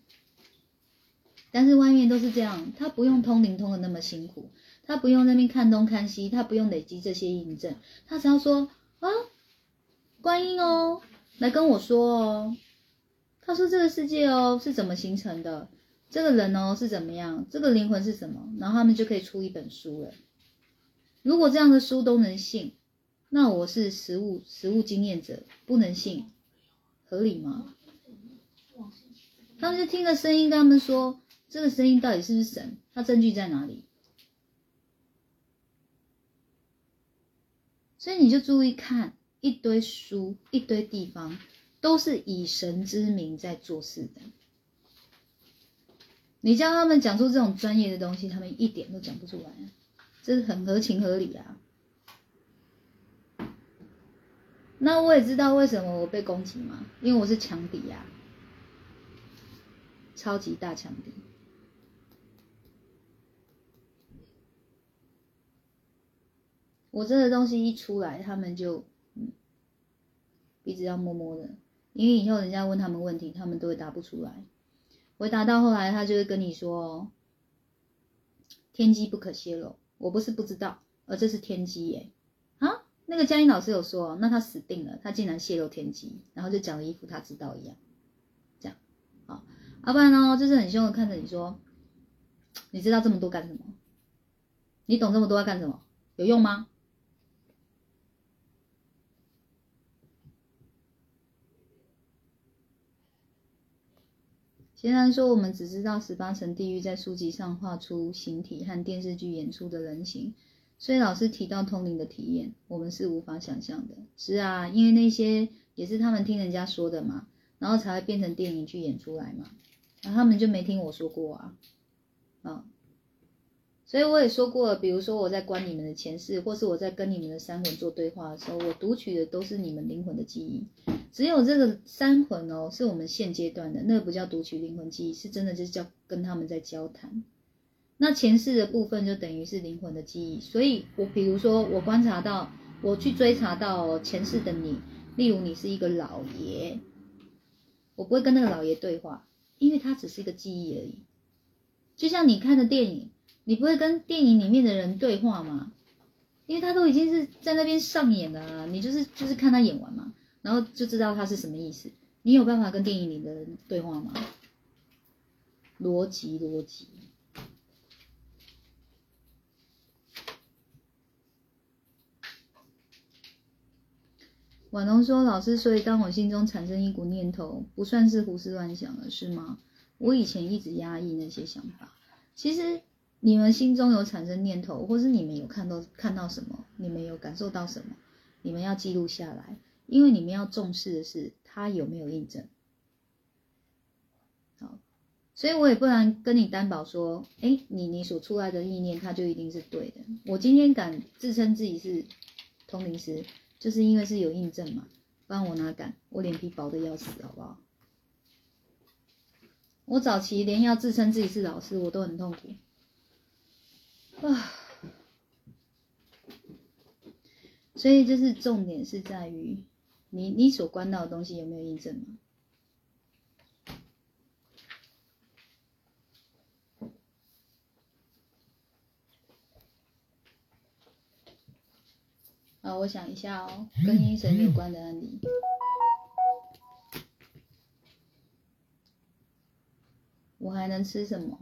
但是外面都是这样，他不用通灵通的那么辛苦，他不用那边看东看西，他不用累积这些印证，他只要说啊，观音哦，来跟我说哦，他说这个世界哦是怎么形成的，这个人哦是怎么样，这个灵魂是什么，然后他们就可以出一本书了。如果这样的书都能信，那我是实物实物经验者，不能信，合理吗？他们就听了声音，跟他们说，这个声音到底是不是神？他证据在哪里？所以你就注意看，一堆书，一堆地方，都是以神之名在做事的。你叫他们讲出这种专业的东西，他们一点都讲不出来。这是很合情合理啊。那我也知道为什么我被攻击嘛，因为我是强敌呀，超级大强敌。我这个东西一出来，他们就嗯鼻子要摸摸的，因为以后人家问他们问题，他们都会答不出来。回答到后来，他就会跟你说：“天机不可泄露。”我不是不知道，而这是天机耶！啊，那个佳音老师有说，那他死定了，他竟然泄露天机，然后就讲了一副他知道一样，这样，好，要不然呢，就是很凶的看着你说，你知道这么多干什么？你懂这么多要干什么？有用吗？简单说我们只知道十八层地狱在书籍上画出形体和电视剧演出的人形，所以老师提到通灵的体验，我们是无法想象的。是啊，因为那些也是他们听人家说的嘛，然后才会变成电影去演出来嘛，然后他们就没听我说过啊，嗯。所以我也说过，比如说我在观你们的前世，或是我在跟你们的三魂做对话的时候，我读取的都是你们灵魂的记忆。只有这个三魂哦，是我们现阶段的，那个不叫读取灵魂记忆，是真的就是叫跟他们在交谈。那前世的部分就等于是灵魂的记忆。所以我比如说我观察到，我去追查到前世的你，例如你是一个老爷，我不会跟那个老爷对话，因为他只是一个记忆而已。就像你看的电影，你不会跟电影里面的人对话吗？因为他都已经是在那边上演了啊，你就是就是看他演完嘛，然后就知道他是什么意思。你有办法跟电影里的人对话吗？逻辑，逻辑。婉彤说：“老师，所以当我心中产生一股念头，不算是胡思乱想了，是吗？我以前一直压抑那些想法。其实你们心中有产生念头，或是你们有看到看到什么，你们有感受到什么，你们要记录下来，因为你们要重视的是它有没有印证。好，所以我也不能跟你担保说，哎，你你所出来的意念，它就一定是对的。我今天敢自称自己是通灵师。”就是因为是有印证嘛，不然我哪敢？我脸皮薄的要死，好不好？我早期连要自称自己是老师，我都很痛苦啊。所以就是重点是在于你你所关到的东西有没有印证吗？啊，我想一下哦，跟阴神有关的案例。我还能吃什么？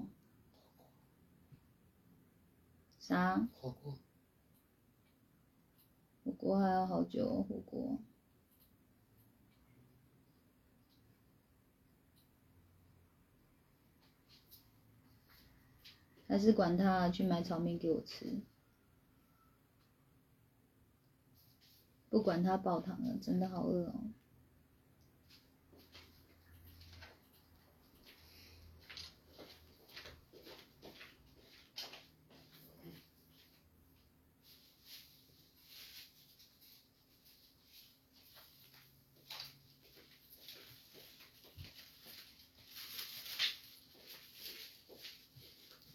啥？火锅。火锅还要好久哦，火锅。还是管他，去买炒面给我吃。不管他爆糖了，真的好饿哦。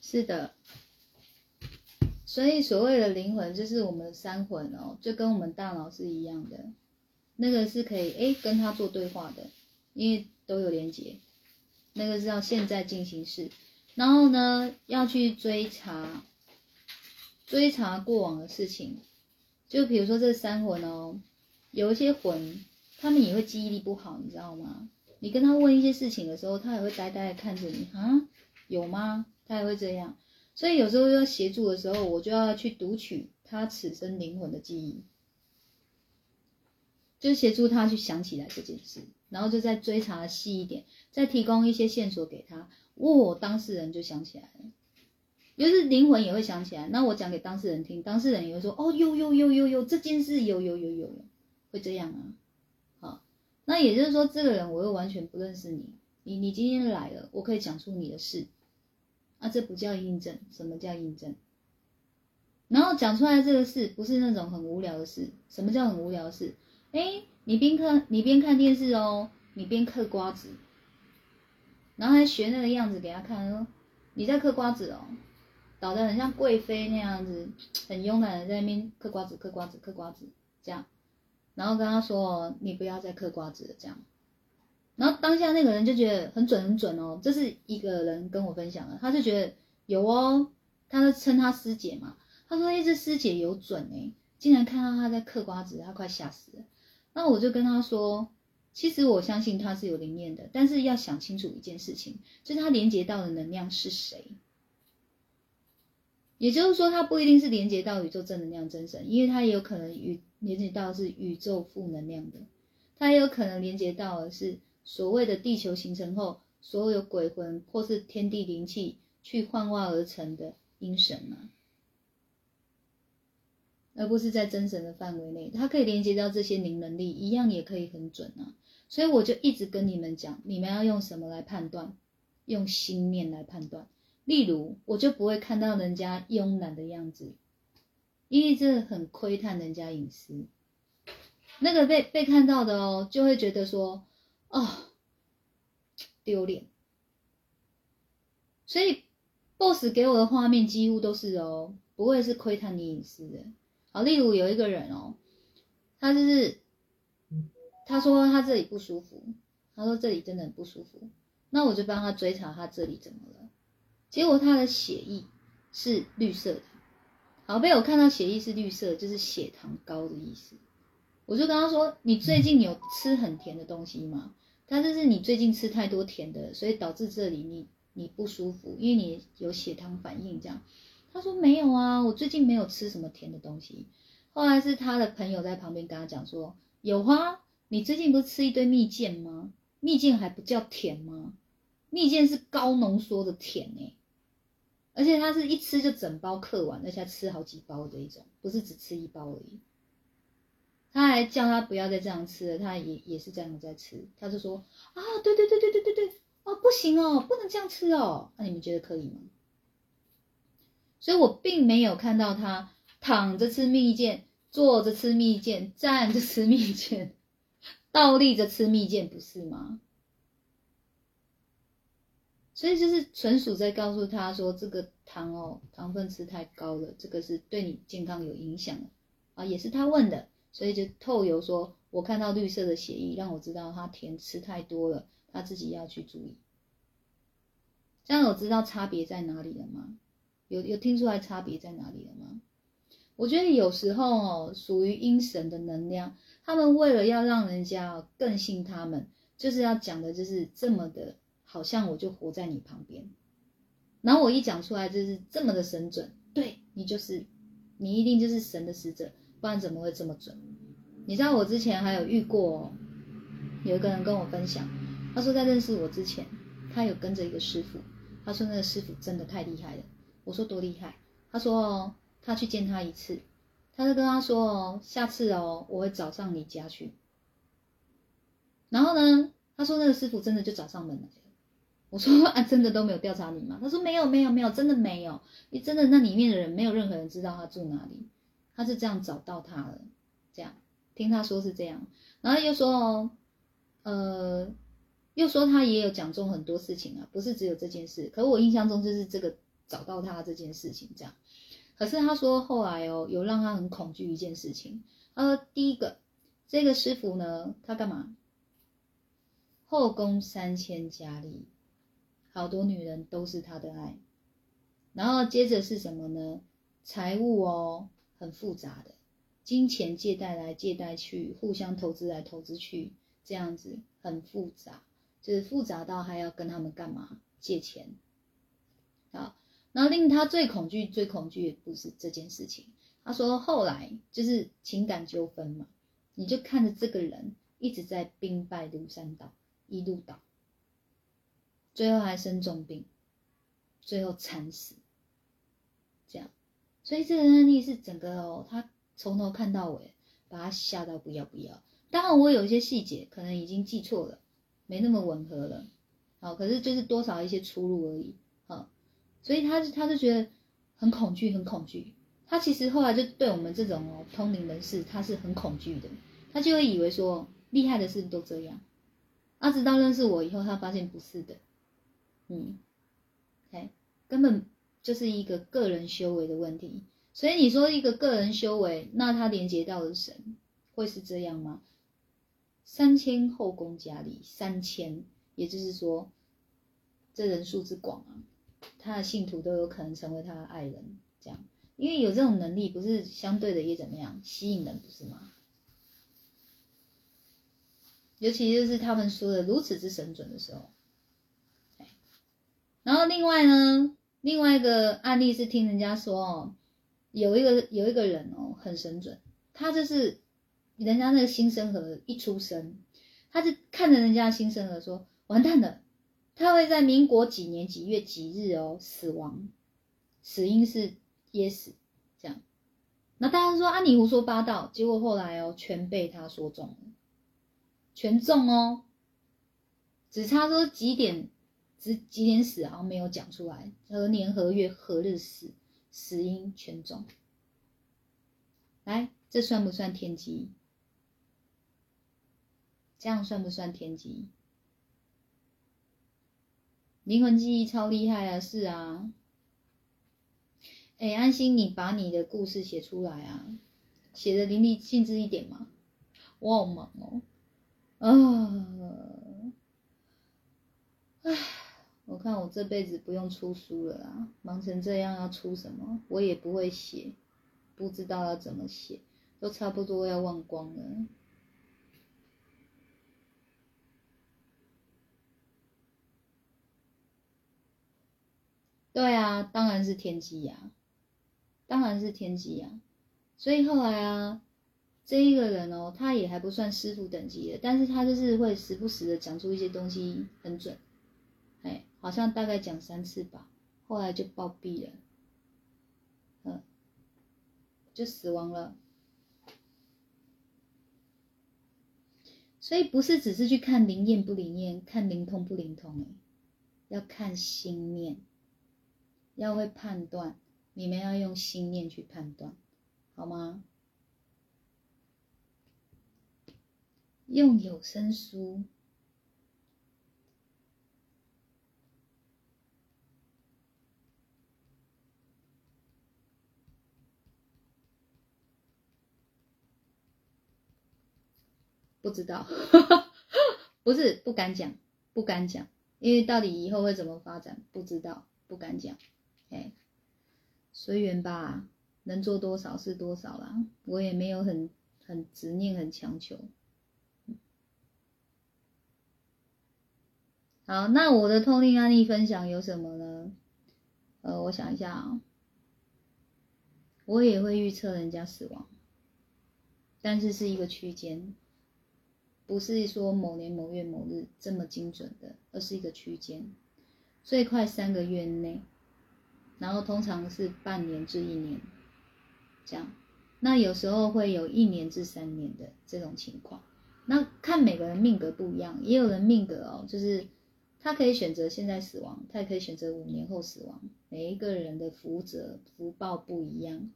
是的。所以所谓的灵魂就是我们三魂哦，就跟我们大脑是一样的，那个是可以哎跟他做对话的，因为都有连接。那个是叫现在进行式，然后呢要去追查，追查过往的事情。就比如说这三魂哦，有一些魂，他们也会记忆力不好，你知道吗？你跟他问一些事情的时候，他也会呆呆的看着你啊，有吗？他也会这样。所以有时候要协助的时候，我就要去读取他此生灵魂的记忆，就协助他去想起来这件事，然后就再追查细一点，再提供一些线索给他，哦，当事人就想起来了，就是灵魂也会想起来。那我讲给当事人听，当事人也会说，哦，有有有有有这件事，有有有有有，会这样啊。好，那也就是说，这个人我又完全不认识你，你你今天来了，我可以讲出你的事。啊，这不叫印证。什么叫印证？然后讲出来这个事，不是那种很无聊的事。什么叫很无聊的事？哎，你边看你边看电视哦，你边嗑瓜子，然后还学那个样子给他看，说你在嗑瓜子哦，搞得很像贵妃那样子，很慵懒的在那边嗑瓜子、嗑瓜子、嗑瓜子这样，然后跟他说，你不要再嗑瓜子了，这样。然后当下那个人就觉得很准很准哦，这是一个人跟我分享的，他就觉得有哦，他就称他师姐嘛，他说哎这师姐有准哎，竟然看到他在嗑瓜子，他快吓死了。那我就跟他说，其实我相信他是有灵验的，但是要想清楚一件事情，就是他连接到的能量是谁，也就是说他不一定是连接到宇宙正能量真神，因为他也有可能与连接到是宇宙负能量的，他也有可能连接到的是。所谓的地球形成后，所有鬼魂或是天地灵气去幻化而成的阴神嘛，而不是在真神的范围内，它可以连接到这些灵能力，一样也可以很准啊。所以我就一直跟你们讲，你们要用什么来判断？用心念来判断。例如，我就不会看到人家慵懒的样子，因为这很窥探人家隐私。那个被被看到的哦，就会觉得说。哦，丢脸！所以，boss 给我的画面几乎都是哦，不会是窥探你隐私的。好，例如有一个人哦，他就是他说他这里不舒服，他说这里真的很不舒服，那我就帮他追查他这里怎么了。结果他的血液是绿色的。好，被我看到血液是绿色，就是血糖高的意思。我就跟他说：“你最近有吃很甜的东西吗？”他就是你最近吃太多甜的，所以导致这里你你不舒服，因为你有血糖反应这样。他说没有啊，我最近没有吃什么甜的东西。后来是他的朋友在旁边跟他讲说：“有啊，你最近不是吃一堆蜜饯吗？蜜饯还不叫甜吗？蜜饯是高浓缩的甜哎、而且他是一吃就整包嗑完，而且吃好几包的一种，不是只吃一包而已。他还叫他不要再这样吃了，他也也是这样在吃。他就说啊，对对对对对对对，哦不行哦，不能这样吃哦。那、你们觉得可以吗？所以我并没有看到他躺着吃蜜饯，坐着吃蜜饯，站着吃蜜饯，倒立着吃蜜饯，不是吗？所以就是纯属在告诉他说，这个糖哦，糖分吃太高了，这个是对你健康有影响的啊，也是他问的，所以就透由说，我看到绿色的血液，让我知道他甜吃太多了，他自己要去注意。这样有知道差别在哪里了吗？有有听出来差别在哪里了吗？我觉得有时候哦，属于阴神的能量，他们为了要让人家更信他们，就是要讲的就是这么的，好像我就活在你旁边，然后我一讲出来就是这么的神准，对你就是，你一定就是神的使者，不然怎么会这么准？你知道我之前还有遇过、有一个人跟我分享，他说在认识我之前，他有跟着一个师傅，他说那个师傅真的太厉害了。我说多厉害？他说哦，他去见他一次，他就跟他说哦，下次哦，我会找上你家去。然后呢，他说那个师傅真的就找上门来了。我说 啊，真的都没有调查你吗？他说没有没有没有，真的没有，你真的那里面的人没有任何人知道他住哪里，他是这样找到他了，这样听他说是这样，然后又说哦，呃，又说他也有讲中很多事情啊，不是只有这件事，可是我印象中就是这个。找到他这件事情，这样。可是他说后来哦，有让他很恐惧一件事情。他说第一个，这个师傅呢，他干嘛？后宫三千佳丽，好多女人都是他的爱。然后接着是什么呢？财务哦，很复杂的，金钱借贷来借贷去，互相投资来投资去，这样子很复杂，就是复杂到还要跟他们干嘛？借钱。好。那令他最恐惧、最恐惧的不是这件事情。他说后来就是情感纠纷嘛，你就看着这个人一直在兵败如山倒，一路倒，最后还生重病，最后惨死，所以这个案例是整个哦，他从头看到尾，把他吓到不要不要。当然我有一些细节可能已经记错了，没那么吻合了，好，可是就是多少一些出入而已，好。所以他他就觉得很恐惧，很恐惧。他其实后来就对我们这种哦通灵人士，他是很恐惧的。他就会以为说厉害的事都这样。啊，直到认识我以后，他发现不是的。嗯，哎，根本就是一个个人修为的问题。所以你说一个个人修为，那他连接到了神，会是这样吗？三千后宫佳丽，三千，也就是说，这人数之广啊。他的信徒都有可能成为他的爱人，这样，因为有这种能力，不是相对的也怎么样吸引人，不是吗？尤其就是他们说的如此之神准的时候。然后另外呢，另外一个案例是听人家说哦，有一个有一个人哦很神准，他就是人家那个新生儿一出生，他就看着人家新生儿说完蛋了。他会在民国几年几月几日哦死亡，死因是噎死，这样。那大家说啊，你胡说八道。结果后来哦，全被他说中了，全中哦，只差说几点，几几点死，好像没有讲出来，何年何月何日死，死因全中。来，这算不算天机？这样算不算天机？灵魂记忆超厉害啊！是啊，哎，安心，你把你的故事写出来啊，写的淋漓尽致一点嘛。我好忙哦，啊，唉，我看我这辈子不用出书了啦，忙成这样要出什么？我也不会写，不知道要怎么写，都差不多要忘光了。对啊，当然是天机呀、当然是天机呀、所以后来啊，这一个人哦，他也还不算师傅等级的，但是他就是会时不时的讲出一些东西很准，好像大概讲三次吧，后来就暴毙了，嗯，就死亡了。所以不是只是去看灵验不灵验，看灵通不灵通，哎，要看心念。要会判断，你们要用心念去判断，好吗？用有声书，不知道，不是不敢讲，不敢讲，因为到底以后会怎么发展，不知道，不敢讲。哎，随缘吧，能做多少是多少啦。我也没有很很执念，很强求。好，那我的通灵案例分享有什么呢？呃，我想一下啊，我也会预测人家死亡，但是是一个区间，不是说某年某月某日这么精准的，而是一个区间，最快三个月内。然后通常是半年至一年，这样。那有时候会有一年至三年的这种情况。那看每个人命格不一样，也有人命格哦，就是他可以选择现在死亡，他也可以选择五年后死亡。每一个人的福泽福报不一样，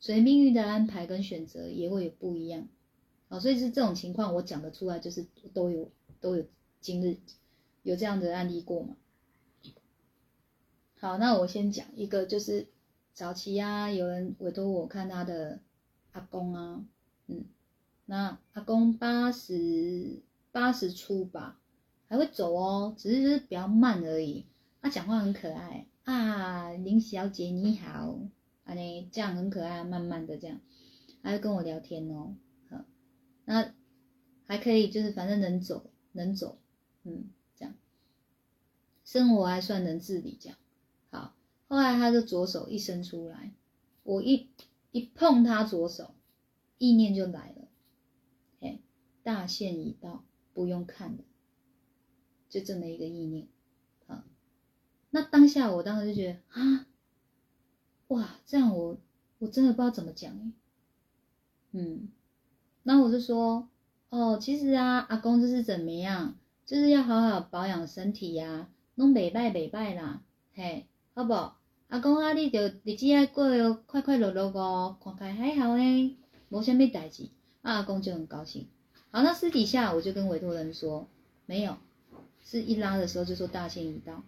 所以命运的安排跟选择也会有不一样。啊，所以是这种情况，我讲得出来，就是都有都有今日有这样的案例过嘛。好，那我先讲一个，就是早期啊，有人委托我看他的阿公啊，嗯，那阿公八十八十出吧，还会走哦，只是是比较慢而已。他讲话很可爱啊，林小姐你好，啊你这样很可爱，慢慢的这样，还会跟我聊天哦，那还可以就是反正能走能走，嗯，这样，生活还算能自理这样。好，后来他就左手一伸出来，我一一碰他左手，意念就来了，嘿，大限已到，不用看了，就这么一个意念，啊，那当下我当时就觉得啊，哇，这样我我真的不知道怎么讲哎，嗯，那我就说，哦，其实啊，阿公就是怎么样，就是要好好保养身体呀，弄北拜北拜啦，嘿。好不？阿公啊，你就日子爱过得快快乐乐哦，看起来还好呢，无虾米代志。阿公就很高兴。好，那私底下我就跟委托人说，没有，是一拉的时候就说大限已到，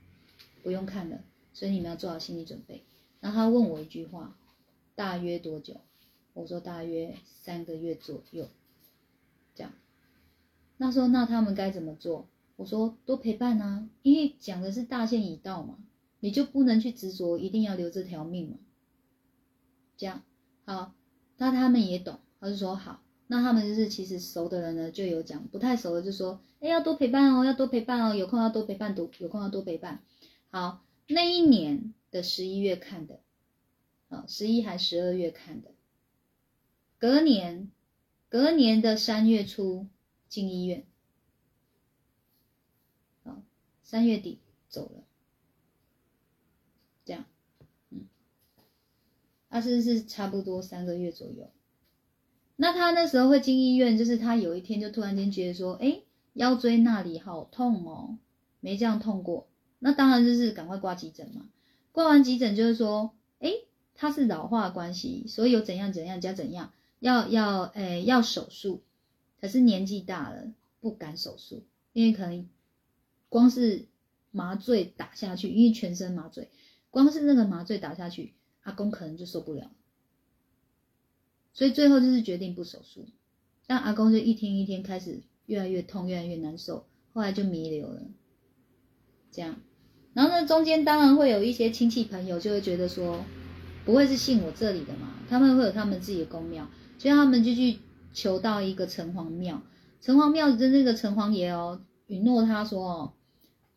不用看了，所以你们要做好心理准备。然后他问我一句话，大约多久？我说大约三个月左右，这样。那说那他们该怎么做？我说多陪伴啊，因为讲的是大限已到嘛。你就不能去执着，一定要留这条命嘛？这样好，那他们也懂，他就说好。那他们就是其实熟的人呢，就有讲；不太熟的就说，哎，要多陪伴哦，要多陪伴哦，有空要多陪伴，多有空要多陪伴。好，那一年的十一月看的，啊，十一还十二月看的，隔年，隔年的三月初进医院，啊，三月底走了。这样，嗯，他是是差不多三个月左右。那他那时候会进医院，就是他有一天就突然间觉得说，哎，腰椎那里好痛哦，没这样痛过。那当然就是赶快挂急诊嘛。挂完急诊就是说，哎，他是老化关系，所以有怎样怎样加怎样，要要诶要手术，可是年纪大了不敢手术，因为可能光是麻醉打下去，因为全身麻醉。光是那个麻醉打下去，阿公可能就受不了，所以最后就是决定不手术。但阿公就一天一天开始越来越痛，越来越难受，后来就弥留了。这样，然后呢，中间当然会有一些亲戚朋友就会觉得说，不会是信我这里的嘛？他们会有他们自己的公庙，所以他们就去求到一个城隍庙。城隍庙的那个城隍爷哦，允诺他说哦，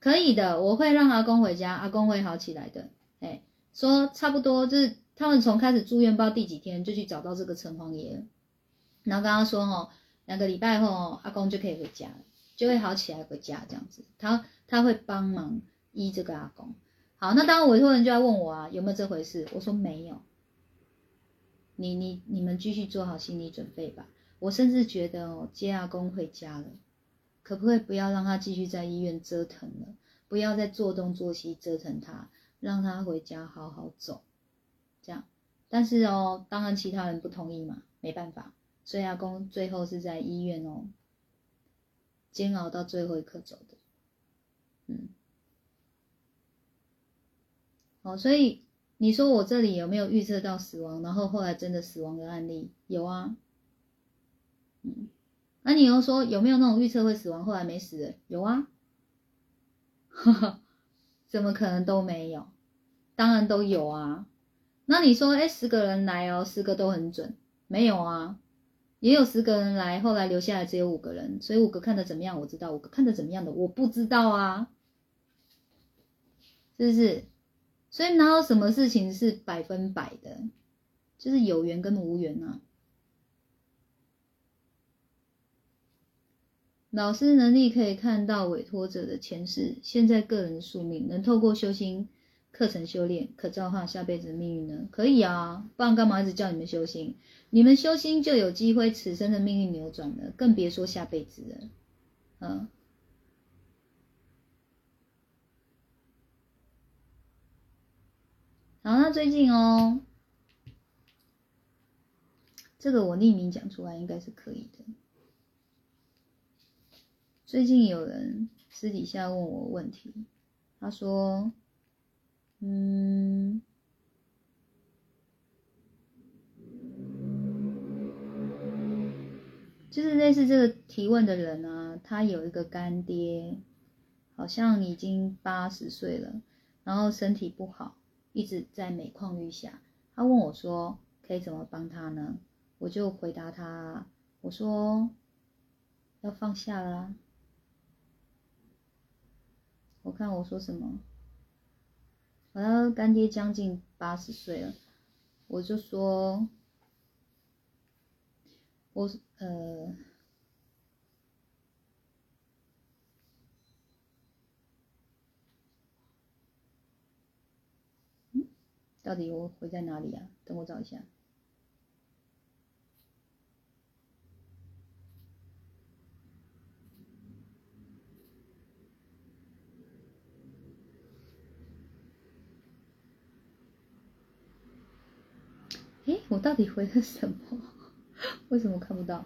可以的，我会让阿公回家，阿公会好起来的。哎，说差不多就是他们从开始住院不知道第几天就去找到这个城隍爷，然后跟他说哦，两个礼拜后哦，阿公就可以回家了，就会好起来回家这样子。他他会帮忙医这个阿公。好，那当然委托人就要问我啊，有没有这回事？我说没有。你你你们继续做好心理准备吧。我甚至觉得哦，接阿公回家了，可不可以不要让他继续在医院折腾了？不要再做东做西折腾他，让他回家好好走。这样，但是哦，当然其他人不同意嘛，没办法，所以阿公最后是在医院哦，煎熬到最后一刻走的。嗯，哦，所以你说我这里有没有预测到死亡，然后后来真的死亡的案例？有啊。嗯，那你又说有没有那种预测会死亡后来没死的？有啊，呵 呵怎么可能都没有？当然都有啊。那你说，哎，十个人来哦，十个都很准？没有啊，也有十个人来，后来留下来只有五个人，所以五个看的怎么样？我知道，五个看的怎么样的我不知道啊，是不是？所以哪有什么事情是百分百的？就是有缘跟无缘啊。老师能力可以看到委托者的前世，现在个人宿命，能透过修心课程修炼，可造化下辈子的命运呢？可以啊，不然干嘛一直叫你们修心？你们修心就有机会此生的命运扭转了，更别说下辈子了。嗯，好，那最近哦，这个我匿名讲出来应该是可以的。最近有人私底下问我问题，他说：“嗯，就是类似这个提问的人啊，他有一个干爹，好像已经八十岁了，然后身体不好，一直在每况愈下。他问我说，可以怎么帮他呢？我就回答他，我说要放下啦。”我看我说什么，好像干爹将近八十岁了，我就说，我呃，到底我回在哪里啊？等我找一下。哎，我到底回了什么？为什么看不到？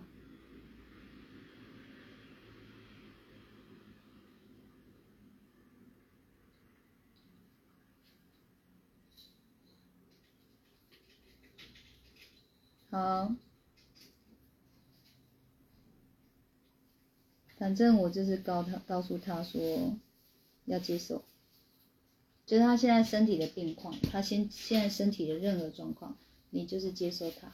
好，反正我就是告他，告诉他说要接受，就是他现在身体的病况，他现现在身体的任何状况。你就是接受他，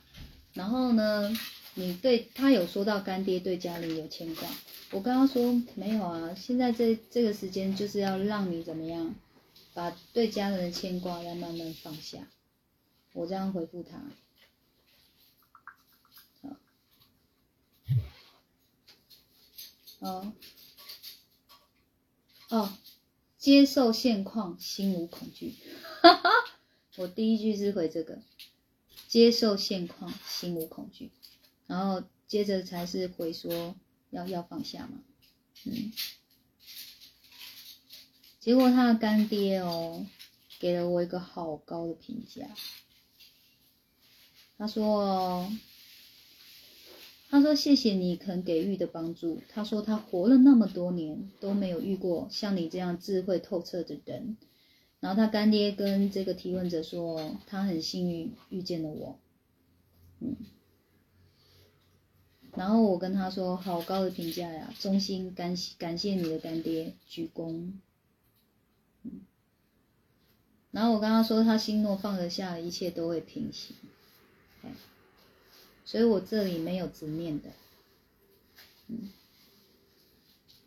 然后呢，你对他有说到干爹对家里有牵挂，我刚刚说没有啊，现在这这个时间就是要让你怎么样，把对家人的牵挂要慢慢放下，我这样回复他，哦，哦，接受现况，心无恐惧，我第一句是回这个。接受现况，心无恐惧，然后接着才是回说要要放下嘛，嗯，结果他的干爹哦，给了我一个好高的评价，他说，他说谢谢你肯给予的帮助，他说他活了那么多年都没有遇过像你这样智慧透彻的人。然后他干爹跟这个提问者说，他很幸运遇见了我，嗯，然后我跟他说，好高的评价呀，衷心感感谢你的干爹，鞠躬，嗯，然后我跟他说，他心若放得下，一切都会平息。所以我这里没有执念的，嗯，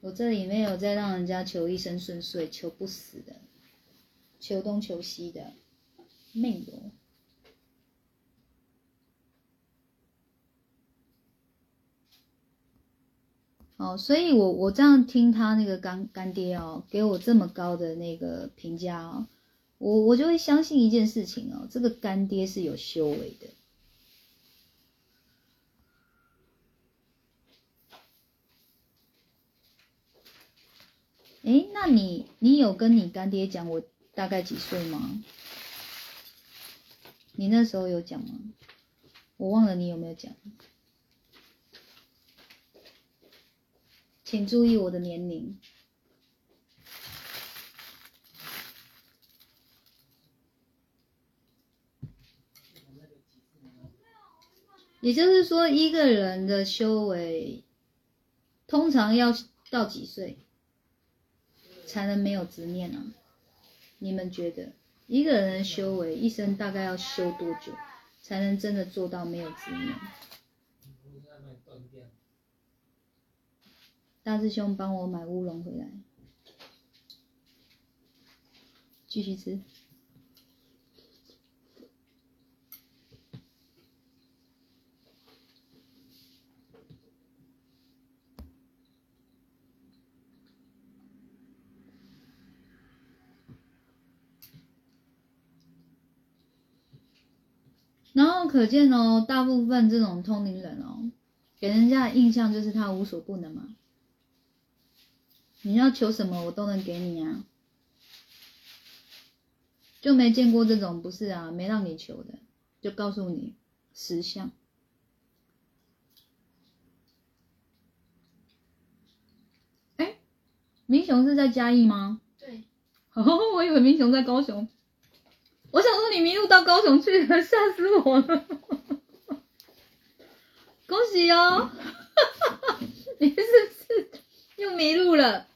我这里没有在让人家求一生顺遂、求不死的、求东求西的，没有。哦，所以我我这样听他那个干干爹哦，给我这么高的那个评价哦，我我就会相信一件事情哦，这个干爹是有修为的。哎，那你你有跟你干爹讲我大概几岁吗？你那时候有讲吗？我忘了你有没有讲。请注意我的年龄。也就是说，一个人的修为通常要到几岁才能没有执念呢、你们觉得一个人的修为一生大概要修多久才能真的做到没有执念？大师兄帮我买乌龙回来，继续吃。然后可见哦，大部分这种通灵人哦，给人家的印象就是他无所不能嘛。你要求什么，我都能给你啊，就没见过这种不是啊，没让你求的，就告诉你实相。哎，明雄是在嘉义吗？对，哦，我以为明雄在高雄。我想说你迷路到高雄去了，吓死我了！恭喜哦，你是不是又迷路了？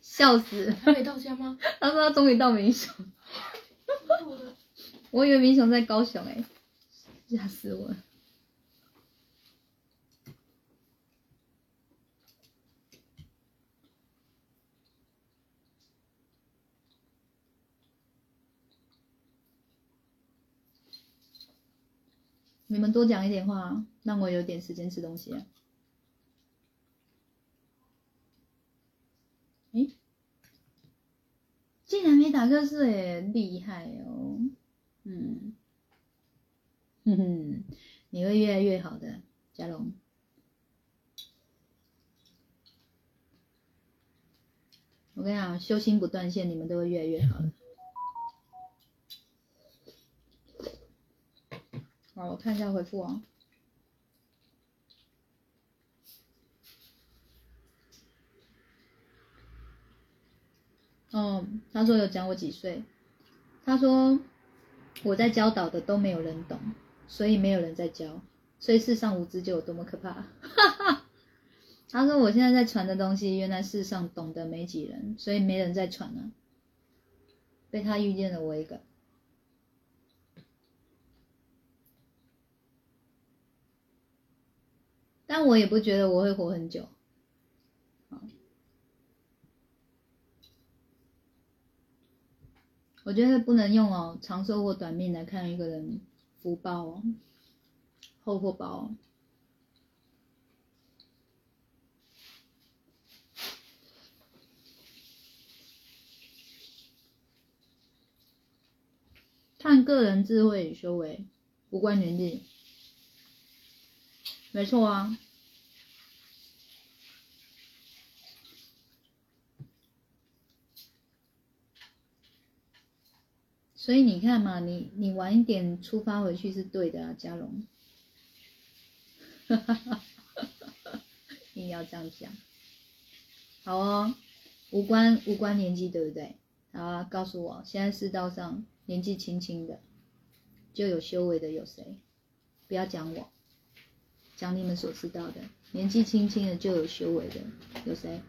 笑死！还没到家吗？他说他终于到民雄，我以为民雄在高雄哎、吓死我了！你们多讲一点话，让我有点时间吃东西啊。诶，竟然没打瞌睡，厉害哦！嗯，哼哼，你会越来越好的，嘉龙。我跟你讲，修心不断线，你们都会越来越好的。好，我看一下回复啊。哦，他说有讲我几岁，他说我在教导的都没有人懂，所以没有人在教，所以世上无知就有多么可怕。哈 哈他说我现在在传的东西，原来世上懂得没几人，所以没人在传了、被他遇见了我一个。但我也不觉得我会活很久。我觉得不能用哦长寿或短命来看一个人福报哦，厚或薄哦。看个人智慧与修为，无关年纪。没错啊。所以你看嘛，你你晚一点出发回去是对的啊，嘉龙。硬要这样讲，好哦，无关无关年纪，对不对？好啊，告诉我，现在世道上年纪轻轻的就有修为的有谁？不要讲我，讲你们所知道的，年纪轻轻的就有修为的有谁？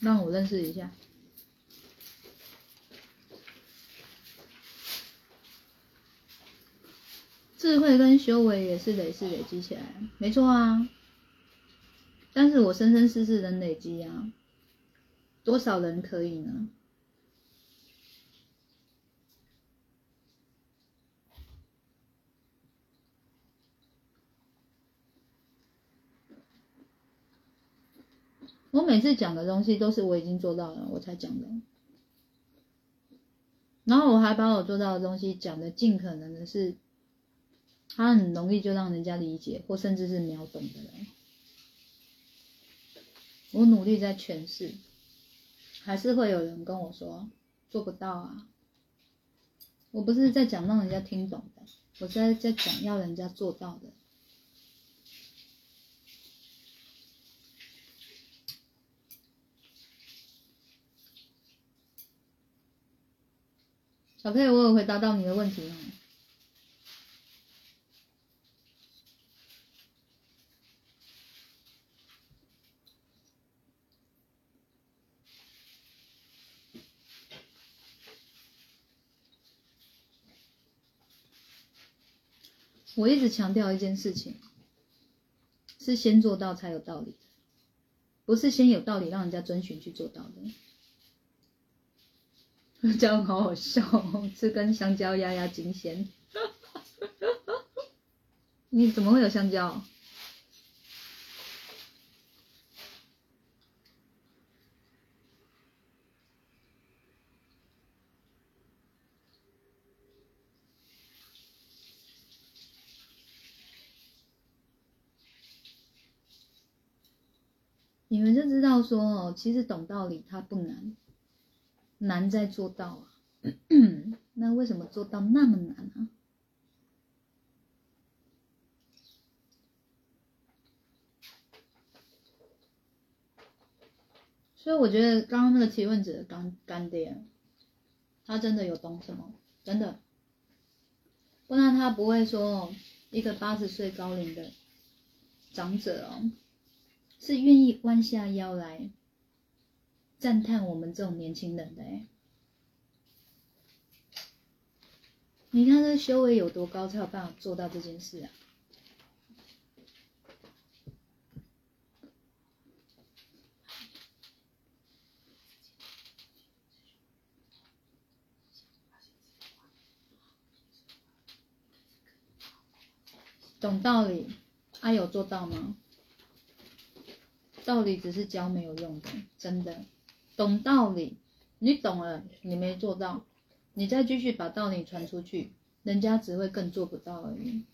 让我认识一下。智慧跟修为也是累世累积起来，没错啊。但是我生生世世能累积啊，多少人可以呢？我每次讲的东西都是我已经做到了，我才讲的。然后我还把我做到的东西讲的尽可能的是，它很容易就让人家理解，或甚至是秒懂的人。我努力在诠释，还是会有人跟我说做不到啊。我不是在讲让人家听懂的，我在在讲要人家做到的。小佩，我有回答到你的问题吗？我一直强调一件事情，是先做到才有道理，不是先有道理让人家遵循去做到的。这样好好笑、哦，吃根香蕉压压惊先。你怎么会有香蕉？你们就知道说哦，其实懂道理它不难。难在做到啊，那为什么做到那么难呢？所以我觉得刚刚那个提问者干干爹，他真的有懂什么，真的，不然他不会说一个八十岁高龄的长者哦，是愿意弯下腰来。赞叹我们这种年轻人的哎，你看这修为有多高，才有办法做到这件事啊！懂道理，他有做到吗？道理只是教没有用的，真的。懂道理，你懂了，你没做到，你再继续把道理传出去，人家只会更做不到而已。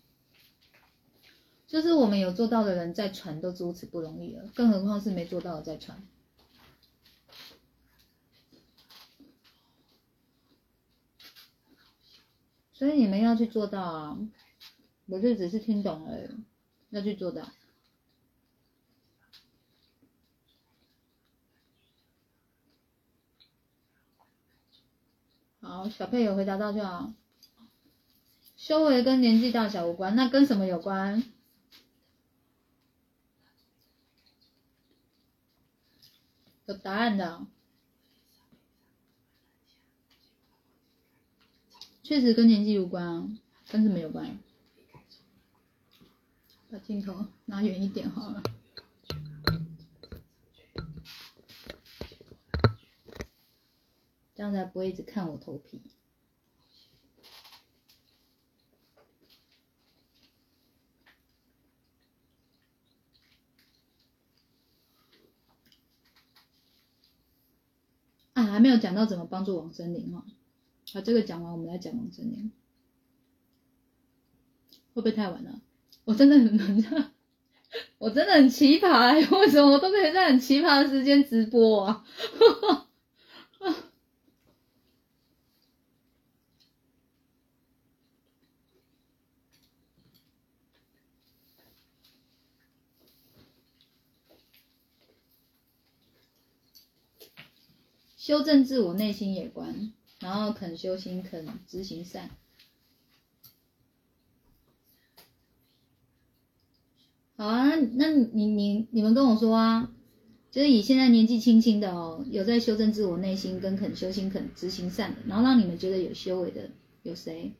就是我们有做到的人在传都如此不容易了，更何况是没做到的在传。所以你们要去做到啊，不是只是听懂而已，要去做到。好，小佩有回答到就好。修为跟年纪大小无关，那跟什么有关？有答案的，确实跟年纪无关啊，跟什么有关？把镜头拿远一点好了。这样才不会一直看我头皮。啊，还没有讲到怎么帮助王森林哈。把这个讲完，我们来讲王森林。会不会太晚了？我真的很很，我真的很奇葩，为什么我都可以在很奇葩的时间直播啊？修正自我内心也关，然后肯修心，肯执行善。好啊，那你你你们跟我说啊，就是以现在年纪轻轻的哦，有在修正自我内心跟肯修心肯执行善的，然后让你们觉得有修为的有谁？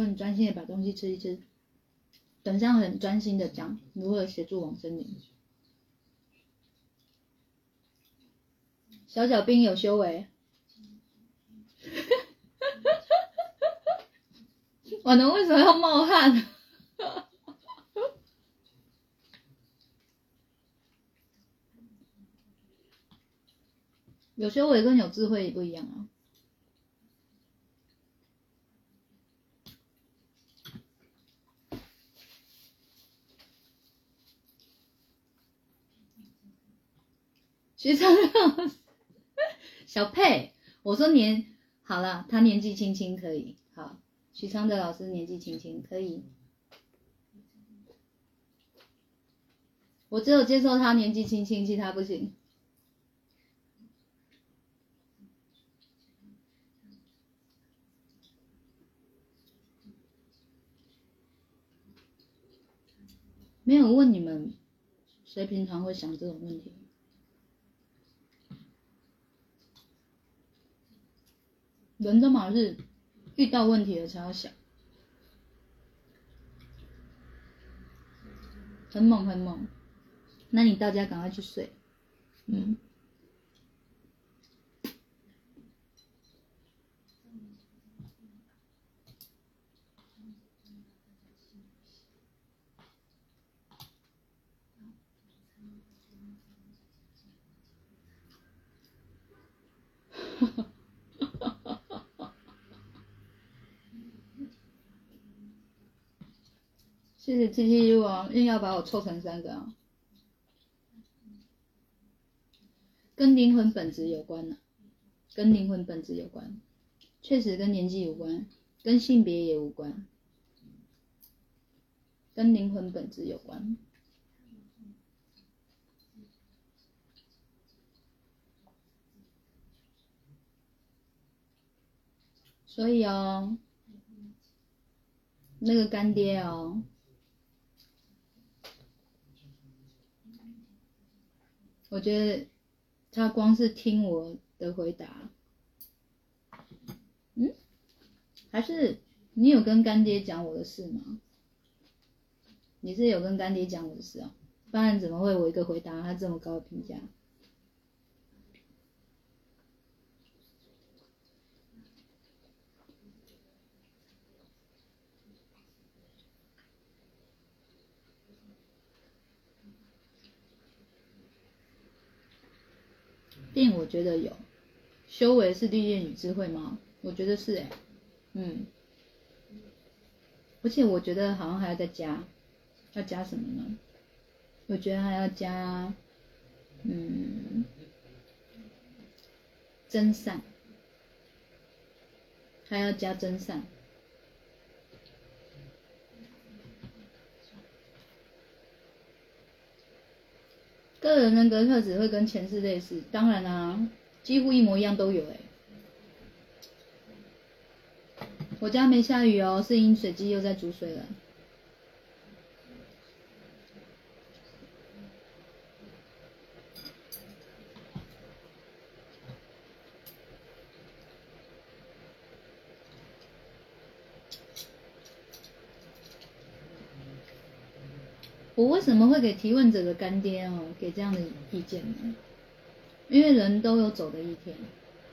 我很专心的把东西吃一吃，等一下很专心的讲如何协助往生林。小小兵有修为，我能为什么要冒汗？有修为跟有智慧也不一样啊。徐长老师，小佩，我说年好了，他年纪轻轻可以，好，徐昌德老师年纪轻轻可以，我只有接受他年纪轻轻，其他不行。没有问你们，谁平常会想这种问题？人都嘛是遇到问题了才要想，很猛很猛。那你到家赶快去睡，嗯。谢谢 T T U 啊，硬要把我凑成三个啊，跟灵魂本质有关呢、跟灵魂本质有关，确实跟年纪有关，跟性别也无关，跟灵魂本质有关。所以哦，那个干爹哦，我觉得他光是听我的回答，嗯，还是你有跟干爹讲我的事吗？你是有跟干爹讲我的事啊，不然怎么会我一个回答他这么高的评价？病我觉得有，修为是历练与智慧吗？我觉得是哎、嗯，而且我觉得好像还要再加，要加什么呢？我觉得还要加，嗯，真善，还要加真善。个人人格特质会跟前世类似，当然啦、几乎一模一样都有哎、我家没下雨哦，是饮水机又在煮水了。我为什么会给提问者的干爹哦给这样的意见呢？因为人都有走的一天，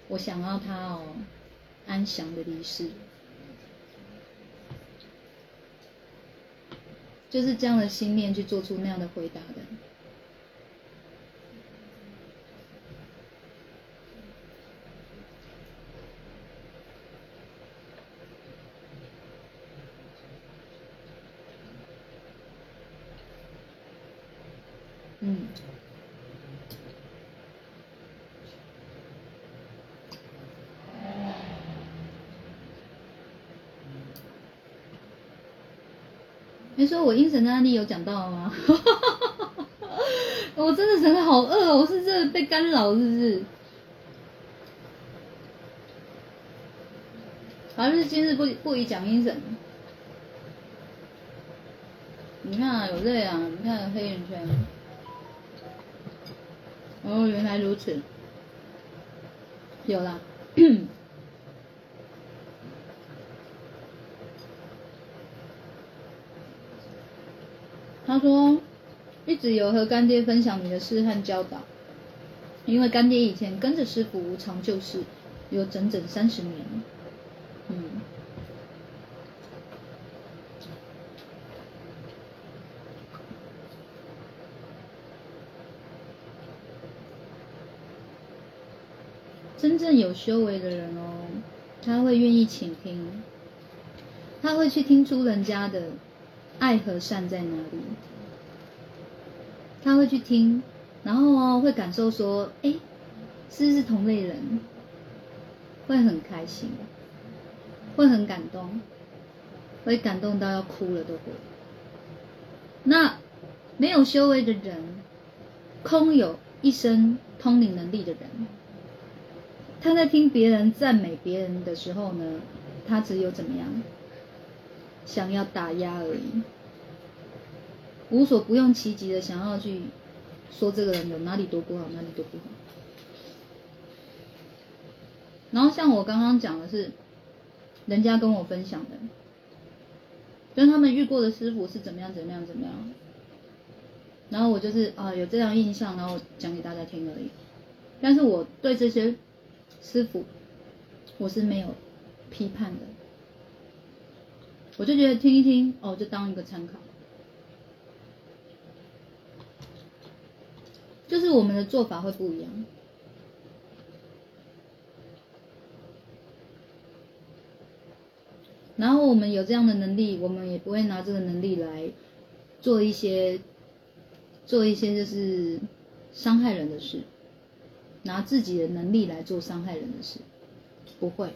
我想要他哦安详的离世，就是这样的心念去做出那样的回答的。嗯，说我阴神的案例有讲到吗？我真的真的好饿，我是真的被干扰是不是？还是今日不不宜讲阴神？你看啊，有泪啊，你看黑眼圈。哦，原来如此。有啦。他说，一直有和干爹分享你的事和教导，因为干爹以前跟着师傅无常救世，有整整三十年。嗯。真正有修为的人哦，他会愿意倾听，他会去听出人家的爱和善在哪里，他会去听，然后会感受说，哎，是不是同类人？会很开心，会很感动，会感动到要哭了都会。那没有修为的人，空有一身通灵能力的人。他在听别人赞美别人的时候呢，他只有怎么样，想要打压而已，无所不用其极的想要去说这个人有哪里多不好，哪里多不好。然后像我刚刚讲的是，人家跟我分享的，跟他们遇过的师傅是怎么样怎么样怎么样，然后我就是啊有这样印象，然后讲给大家听而已。但是我对这些。师傅，我是没有批判的，我就觉得听一听哦，就当一个参考。就是我们的做法会不一样，然后我们有这样的能力，我们也不会拿这个能力来做一些做一些就是伤害人的事。拿自己的能力来做伤害人的事，不会。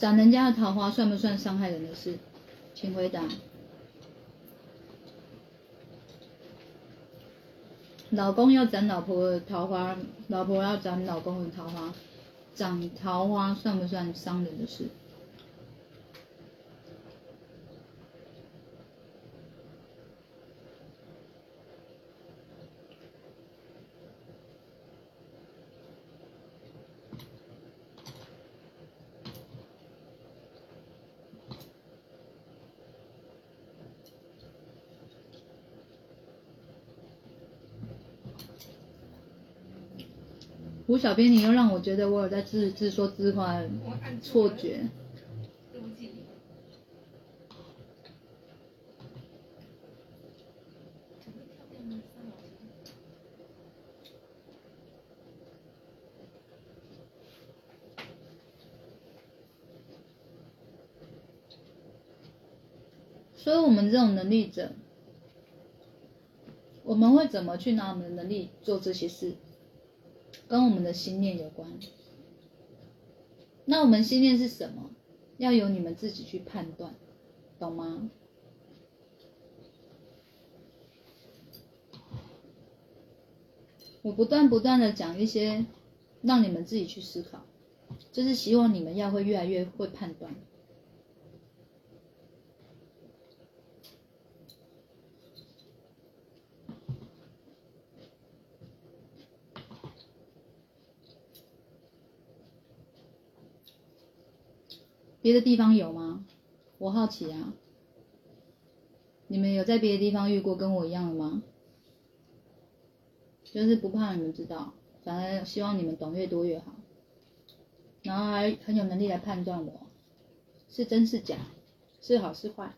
斩人家的桃花算不算伤害人的事？请回答。老公要斩老婆的桃花，老婆要斩老公的桃花，斩桃花算不算伤人的事？胡小编，你又让我觉得我有在自自说自话，错觉。所以，我们这种能力者，我们会怎么去拿我们的能力做这些事？跟我们的心念有关，那我们心念是什么？要由你们自己去判断，懂吗？我不断不断的讲一些，让你们自己去思考，就是希望你们要会越来越会判断。别的地方有吗？我好奇啊。你们有在别的地方遇过跟我一样的吗？就是不怕你们知道，反而希望你们懂越多越好。然后还很有能力来判断我是真是假，是好是坏，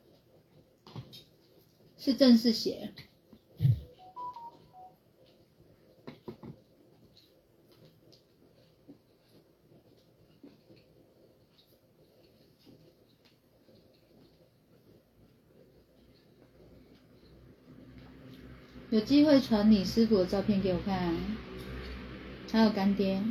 是正是邪。有机会传你师傅的照片给我看还有干爹。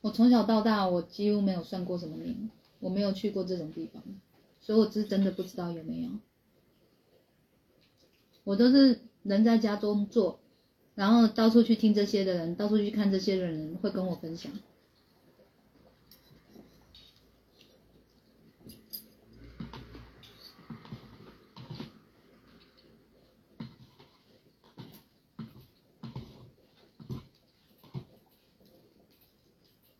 我从小到大我几乎没有算过什么命我没有去过这种地方所以我是真的不知道有没有。我都是人在家中坐然后到处去听这些的人到处去看这些的人会跟我分享。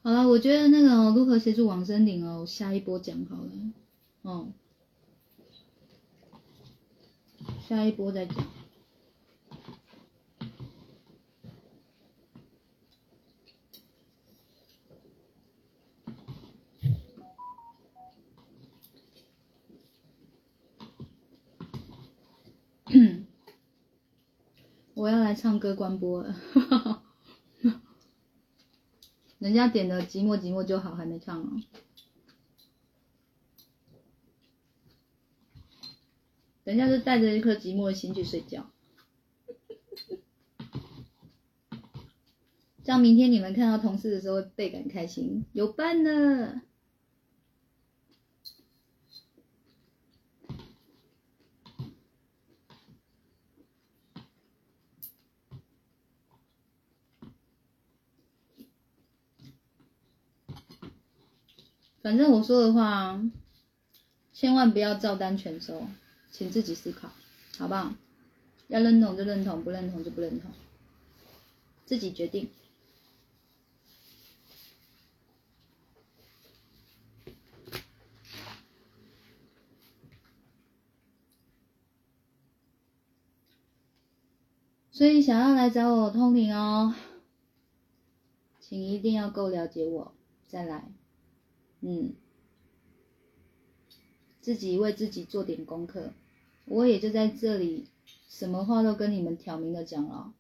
好了，我觉得那个如何协助往生灵哦，下一波讲好了，哦，下一波再讲。我要来唱歌关播了，人家点的寂寞寂寞就好，还没唱哦。人家是带着一颗寂寞的心去睡觉，这样明天你们看到同事的时候倍感开心，有伴呢。反正我说的话，千万不要照单全收，请自己思考，好不好？要认同就认同，不认同就不认同，自己决定。所以想要来找我通灵哦，请一定要够了解我，再来。嗯，自己为自己做点功课，我也就在这里，什么话都跟你们挑明的讲了。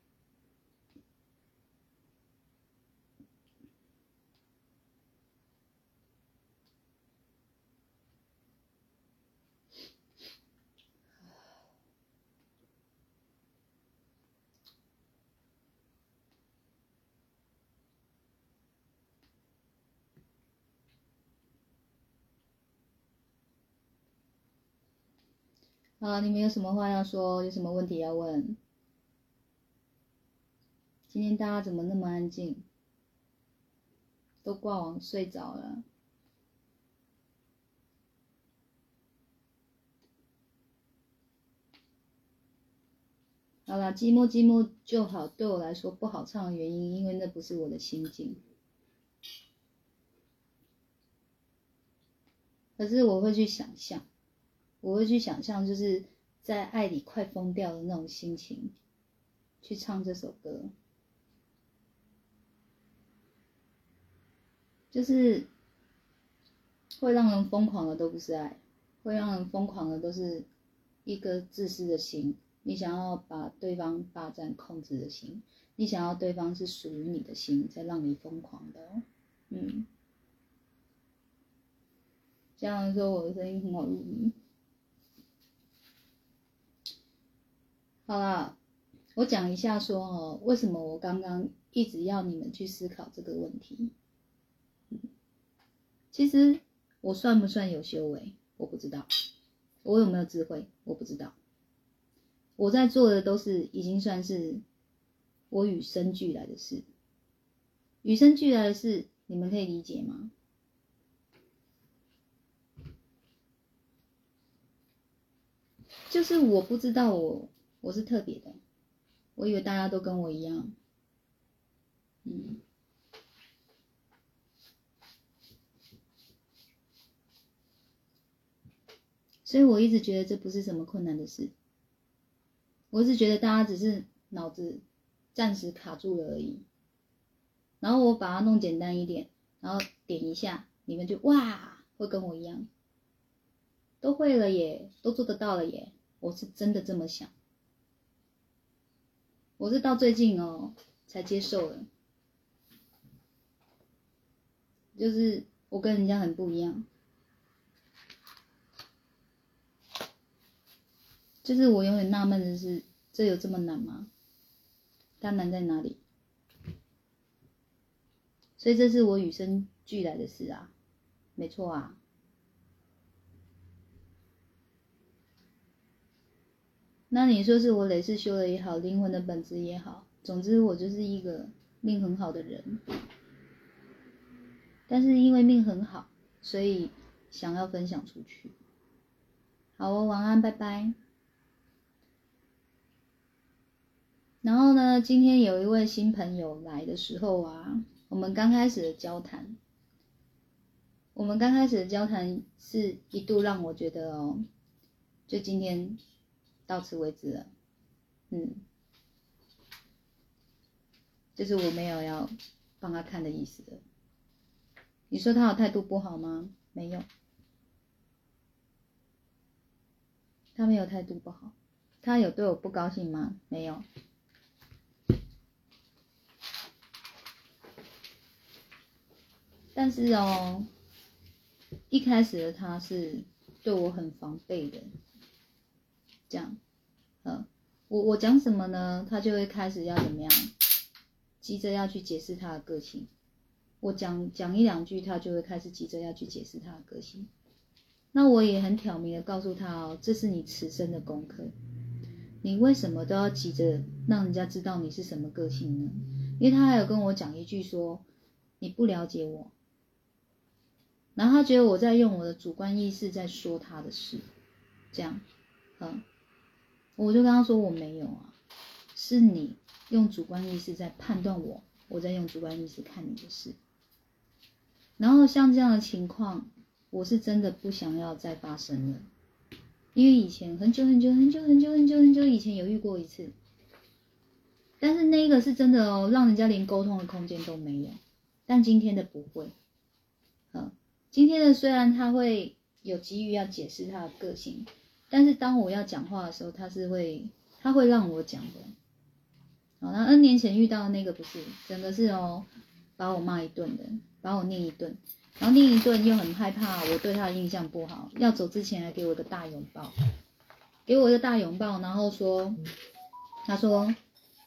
好，你们有什么话要说？有什么问题要问？今天大家怎么那么安静？都挂网睡着了。好了，寂寞寂寞就好。对我来说不好唱的原因，因为那不是我的心境。可是我会去想象。我会去想象，就是在爱里快疯掉的那种心情，去唱这首歌，就是会让人疯狂的都不是爱，会让人疯狂的都是一个自私的心。你想要把对方霸占、控制的心，你想要对方是属于你的心，才让你疯狂的，嗯。这样说，我的声音很好入迷。好了，我讲一下说哦，为什么我刚刚一直要你们去思考这个问题？其实我算不算有修为？我不知道。我有没有智慧？我不知道。我在做的都是已经算是我与生俱来的事。与生俱来的事，你们可以理解吗？就是我不知道我。我是特别的，我以为大家都跟我一样，嗯，所以我一直觉得这不是什么困难的事，我是觉得大家只是脑子暂时卡住了而已，然后我把它弄简单一点，然后点一下，你们就哇，会跟我一样，都会了耶，都做得到了耶，我是真的这么想。我是到最近哦才接受的，就是我跟人家很不一样，就是我永远纳闷的是，这有这么难吗？它难在哪里？所以这是我与生俱来的事啊，没错啊。那你说是我累世修的也好，灵魂的本质也好，总之我就是一个命很好的人。但是因为命很好，所以想要分享出去。好哦，晚安，拜拜。然后呢，今天有一位新朋友来的时候啊，我们刚开始的交谈，我们刚开始的交谈是一度让我觉得哦，就今天到此为止了，嗯，就是我没有要帮他看的意思的。你说他有态度不好吗？没有，他没有态度不好，他有对我不高兴吗？没有。但是哦，一开始的他是对我很防备的，这样，嗯，我我讲什么呢，他就会开始要怎么样，急着要去解释他的个性。我讲讲一两句，他就会开始急着要去解释他的个性。那我也很挑明的告诉他哦，这是你此生的功课。你为什么都要急着让人家知道你是什么个性呢？因为他还有跟我讲一句说，你不了解我。然后他觉得我在用我的主观意识在说他的事，这样，嗯，我就跟他说我没有啊，是你用主观意识在判断我，我在用主观意识看你的事。然后像这样的情况，我是真的不想要再发生了，因为以前很久很久很久很久很久很久以前有遇过一次，但是那个是真的哦，让人家连沟通的空间都没有，但今天的不会，嗯。今天的虽然他会有急于要解释他的个性，但是当我要讲话的时候，他是会他会让我讲的。好，那 N 年前遇到的那个不是，整个是哦，把我骂一顿的，把我念一顿，然后念一顿又很害怕我对他的印象不好，要走之前还给我一个大拥抱，给我一个大拥抱，然后说，他说，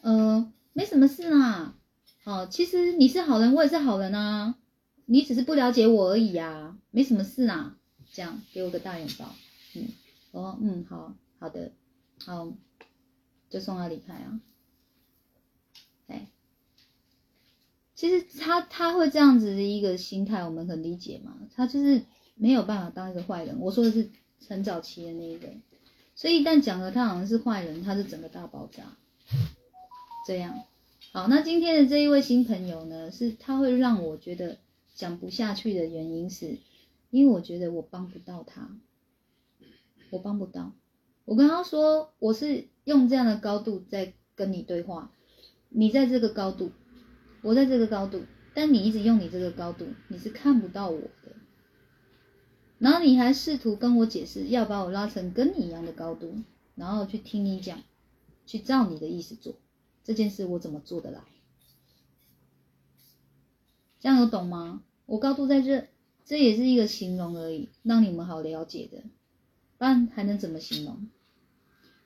呃，没什么事啦，哦，其实你是好人，我也是好人啊。你只是不了解我而已啊，没什么事啦。这样给我个大拥抱，我说嗯好好的，好，就送他离开啊。哎，其实他他会这样子的一个心态，我们很理解嘛。他就是没有办法当一个坏人。我说的是很早期的那一个，所以一旦讲了他好像是坏人，他是整个大爆炸。这样，好，那今天的这一位新朋友呢，是他会让我觉得。讲不下去的原因是，因为我觉得我帮不到他，我帮不到。我跟他说，我是用这样的高度在跟你对话，你在这个高度，我在这个高度，但你一直用你这个高度，你是看不到我的。然后你还试图跟我解释，要把我拉成跟你一样的高度，然后去听你讲，去照你的意思做这件事，我怎么做得来？这样有懂吗？我高度在这，这也是一个形容而已，让你们好了解的，不然还能怎么形容？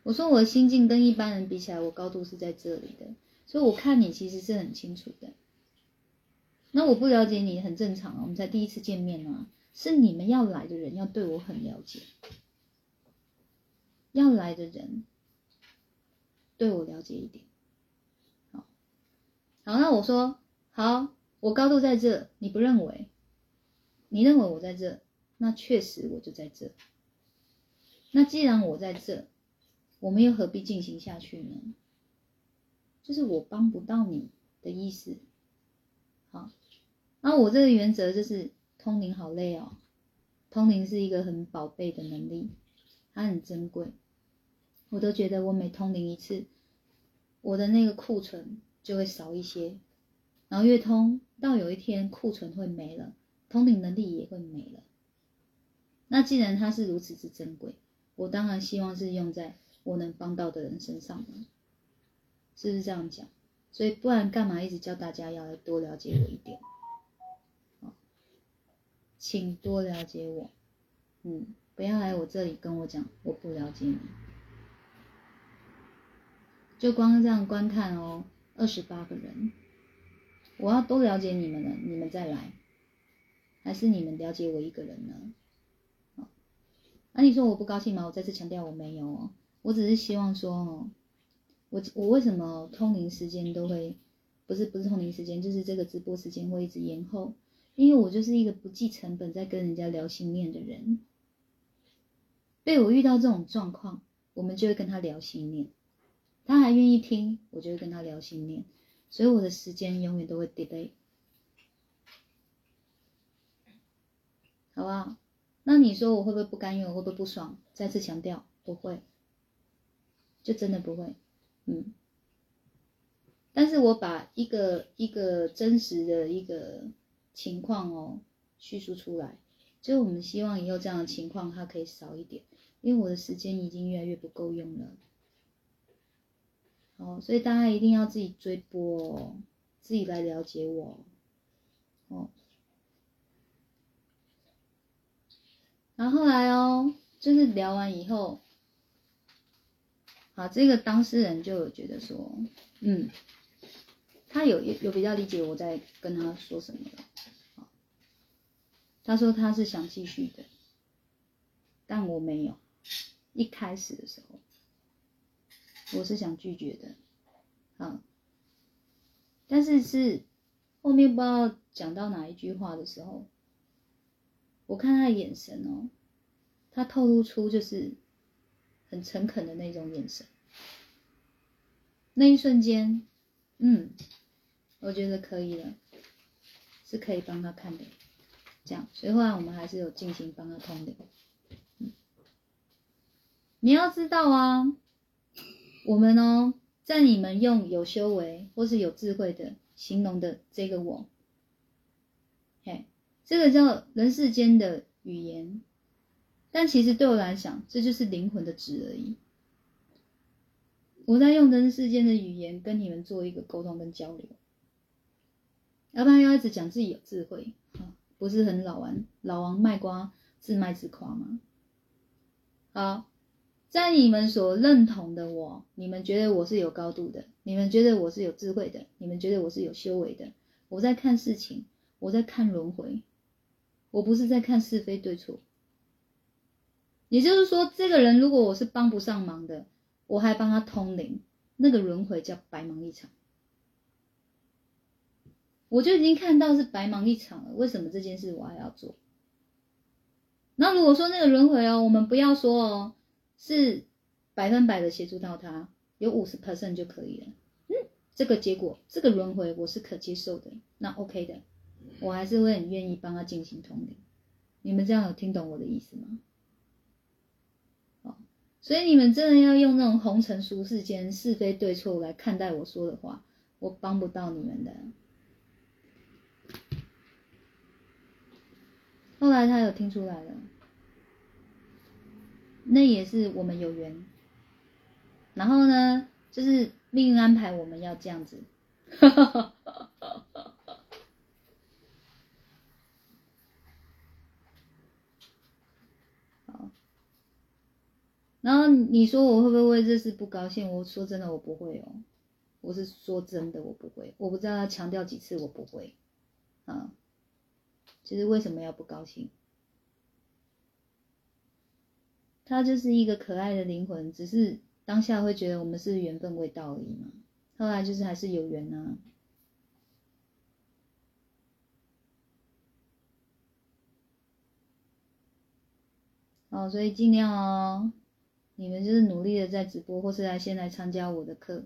我说我的心境跟一般人比起来，我高度是在这里的，所以我看你其实是很清楚的。那我不了解你很正常啊，我们才第一次见面啊，是你们要来的人要对我很了解，要来的人对我了解一点。好，好，那我说好。我高度在这，你不认为？你认为我在这，那确实我就在这。那既然我在这，我们又何必进行下去呢？就是我帮不到你的意思。好，那我这个原则就是通灵好累哦。通灵是一个很宝贝的能力，它很珍贵。我都觉得我每通灵一次，我的那个库存就会少一些。然后越通到有一天库存会没了，通灵能力也会没了。那既然它是如此之珍贵，我当然希望是用在我能帮到的人身上的，是不是这样讲？所以不然干嘛一直教大家要来多了解我一点？好，请多了解我，嗯，不要来我这里跟我讲我不了解你，就光这样观看哦，二十八个人。我要多了解你们了，你们再来，还是你们了解我一个人呢？那、你说我不高兴吗？我再次强调我没有哦，我只是希望说哦，我我为什么通灵时间都会不是不是通灵时间，就是这个直播时间会一直延后，因为我就是一个不计成本在跟人家聊心念的人，被我遇到这种状况，我们就会跟他聊心念，他还愿意听，我就会跟他聊心念，所以我的时间永远都会 delay，好不好？那你说我会不会不甘愿？我会不会不爽？再次强调，不会，就真的不会，嗯。但是我把一个一个真实的一个情况哦叙述出来，就我们希望以后这样的情况它可以少一点，因为我的时间已经越来越不够用了。哦，所以大家一定要自己追播哦，自己来了解我哦。然后后来哦，就是聊完以后，好，这个当事人就有觉得说，嗯，他有有比较理解我在跟他说什么了。他说他是想继续的，但我没有。一开始的时候，我是想拒绝的，啊，但是是后面不知道讲到哪一句话的时候，我看他的眼神哦，他透露出就是很诚恳的那种眼神，那一瞬间，嗯，我觉得可以了，是可以帮他看的，这样，所以后来我们还是有进行帮他通灵。嗯，你要知道啊，我们哦，在你们用有修为或是有智慧的形容的这个我，这个叫人世间的语言，但其实对我来讲，这就是灵魂的值而已。我在用人世间的语言跟你们做一个沟通跟交流，要不然要一直讲自己有智慧，不是很老王老王卖瓜自卖自夸吗？好，在你们所认同的我，你们觉得我是有高度的，你们觉得我是有智慧的，你们觉得我是有修为的，我在看事情，我在看轮回，我不是在看是非对错。也就是说，这个人如果我是帮不上忙的，我还帮他通灵，那个轮回叫白忙一场。我就已经看到是白忙一场了，为什么这件事我还要做？那如果说那个轮回哦，我们不要说哦，是百分百的协助到他，有五十 percent 就可以了。嗯，这个结果，这个轮回我是可接受的，那 OK 的，我还是会很愿意帮他进行通灵。你们这样有听懂我的意思吗？好，所以你们真的要用那种红尘俗世间是非对错来看待我说的话，我帮不到你们的。后来他有听出来了，那也是我们有缘。然后呢，就是命运安排我们要这样子。然后你说我会不会为这事不高兴？我说真的，我不会哦。我是说真的，我不会。我不知道他强调几次，我不会。啊。其实为什么要不高兴？他就是一个可爱的灵魂，只是当下会觉得我们是缘分未到而已嘛。后来就是还是有缘啊。哦，所以尽量哦，你们就是努力的在直播，或是来先来参加我的课，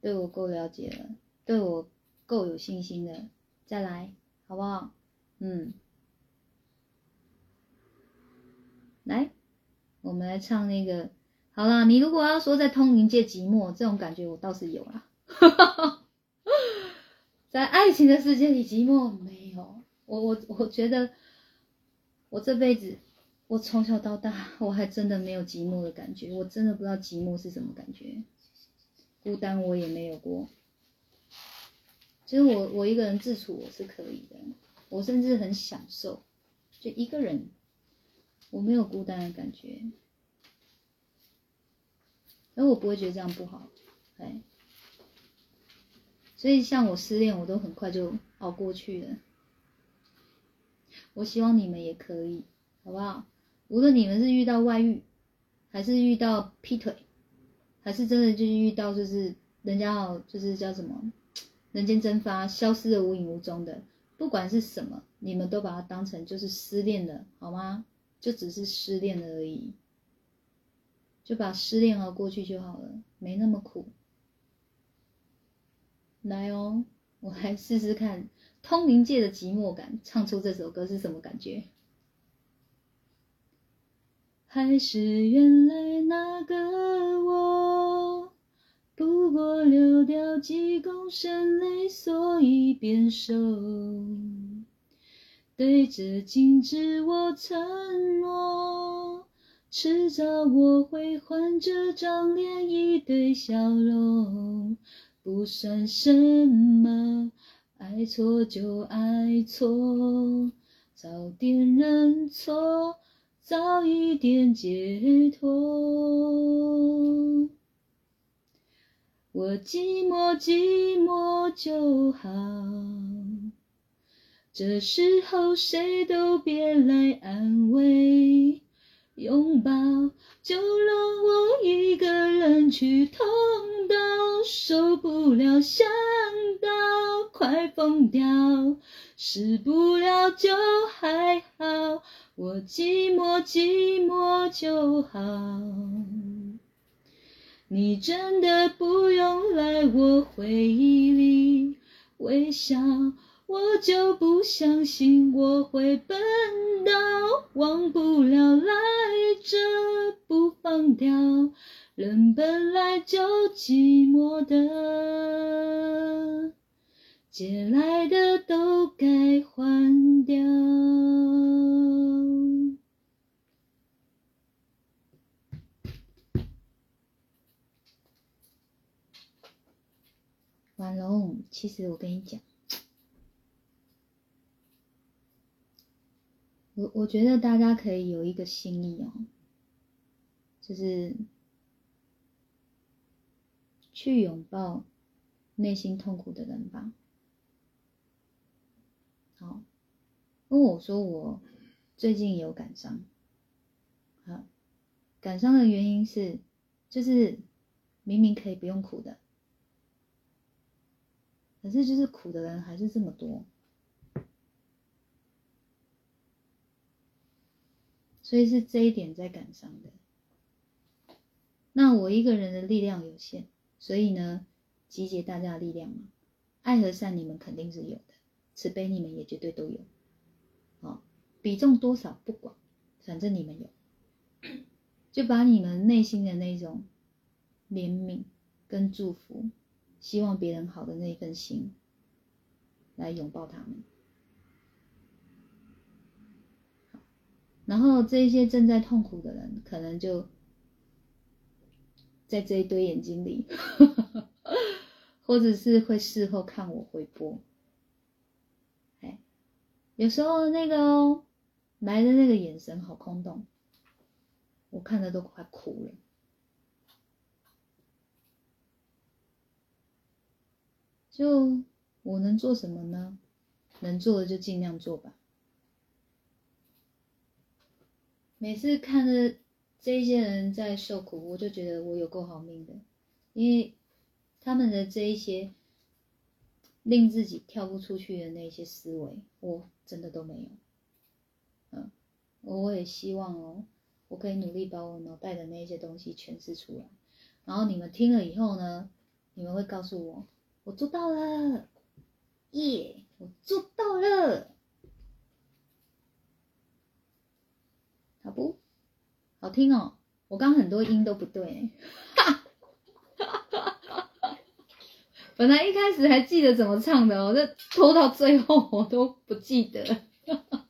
对我够了解了，对我够有信心的，再来，好不好？嗯，来，我们来唱那个。好啦，你如果要说在通灵界寂寞这种感觉，我倒是有啦。在爱情的世界里寂寞没有，我我我觉得我这辈子，我从小到大，我还真的没有寂寞的感觉，我真的不知道寂寞是什么感觉，孤单我也没有过。其实我我一个人自处我是可以的。我甚至很享受，就一个人，我没有孤单的感觉，而我不会觉得这样不好，哎，所以像我失恋，我都很快就熬过去了。我希望你们也可以，好不好？无论你们是遇到外遇，还是遇到劈腿，还是真的就是遇到就是人家哦，就是叫什么人间蒸发，消失的无影无踪的，不管是什么，你们都把它当成就是失恋了，好吗？就只是失恋了而已，就把失恋熬过去就好了，没那么苦。来哦，我来试试看通灵界的寂寞感，唱出这首歌是什么感觉？还是原来那个我，不过流掉几公升泪，所以变瘦。对着镜子我承诺，迟早我会换这张脸，一堆笑容。不算什么，爱错就爱错，早点认错，早一点解脱。我寂寞寂寞就好，这时候谁都别来安慰。拥抱，就让我一个人去痛到受不了，想到快疯掉，死不了就还好，我寂寞寂寞就好。你真的不用来我回忆里微笑。我就不相信我会笨到忘不了来着不放掉，人本来就寂寞的，借来的都该还掉。婉龙，其实我跟你讲。我我觉得大家可以有一个心意哦，就是去拥抱内心痛苦的人吧。好，跟我说我最近有感伤，好，感伤的原因是，就是明明可以不用苦的，可是就是苦的人还是这么多。所以是这一点在感伤的。那我一个人的力量有限，所以呢，集结大家的力量嘛，爱和善你们肯定是有的，慈悲你们也绝对都有。好，比重多少不管，反正你们有，就把你们内心的那种怜悯跟祝福，希望别人好的那份心，来拥抱他们。然后这些正在痛苦的人，可能就在这一堆眼睛里，或者是会事后看我回播。哎，有时候那个来的那个眼神好空洞，我看的都快哭了。就我能做什么呢？能做的就尽量做吧。每次看着这些人在受苦，我就觉得我有够好命的，因为他们的这一些令自己跳不出去的那些思维，我真的都没有。嗯，我也希望哦，我可以努力把我脑袋的那些东西诠释出来，然后你们听了以后呢，你们会告诉我，我做到了，耶，我做到了。好不，好听哦！我刚很多音都不对，哈哈哈哈哈本来一开始还记得怎么唱的，我这拖到最后我都不记得。哈 哈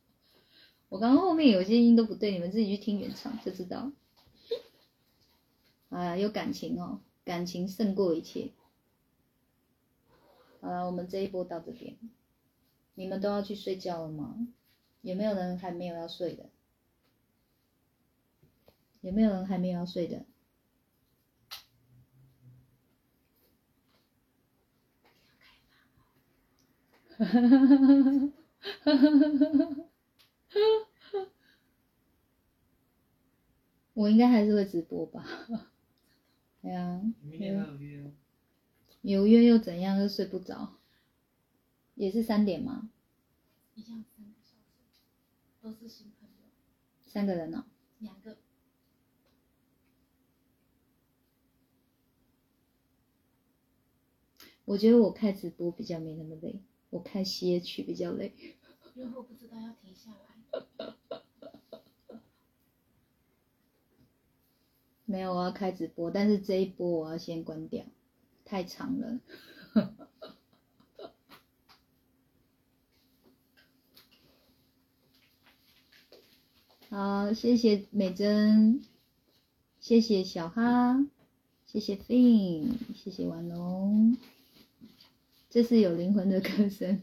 我刚刚后面有些音都不对，你们自己去听原唱就知道。哎呀，有感情哦，感情胜过一切。好了，我们这一波到这边，你们都要去睡觉了吗？有没有人还没有要睡的？有没有人还没有要睡的？我应该还是会直播吧。对啊，明天还有约哦。有约又怎样？又睡不着，也是三点吗？一样三个小时，都是新朋友，三个人哦。两个。我觉得我开直播比较没那么累，我开歇曲比较累。因为我不知道要停下来。没有，我要开直播，但是这一波我要先关掉，太长了。好，谢谢美珍，谢谢小哈，谢谢 Fin，谢谢婉龙，这是有灵魂的歌声。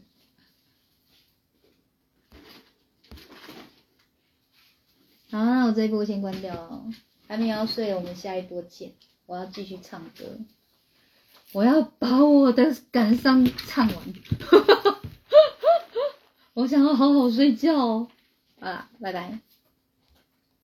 好，那我这一波先关掉哦。还没有要睡，我们下一波见。我要继续唱歌，我要把我的感伤唱完。我想要好好睡觉哦。好啦，拜拜。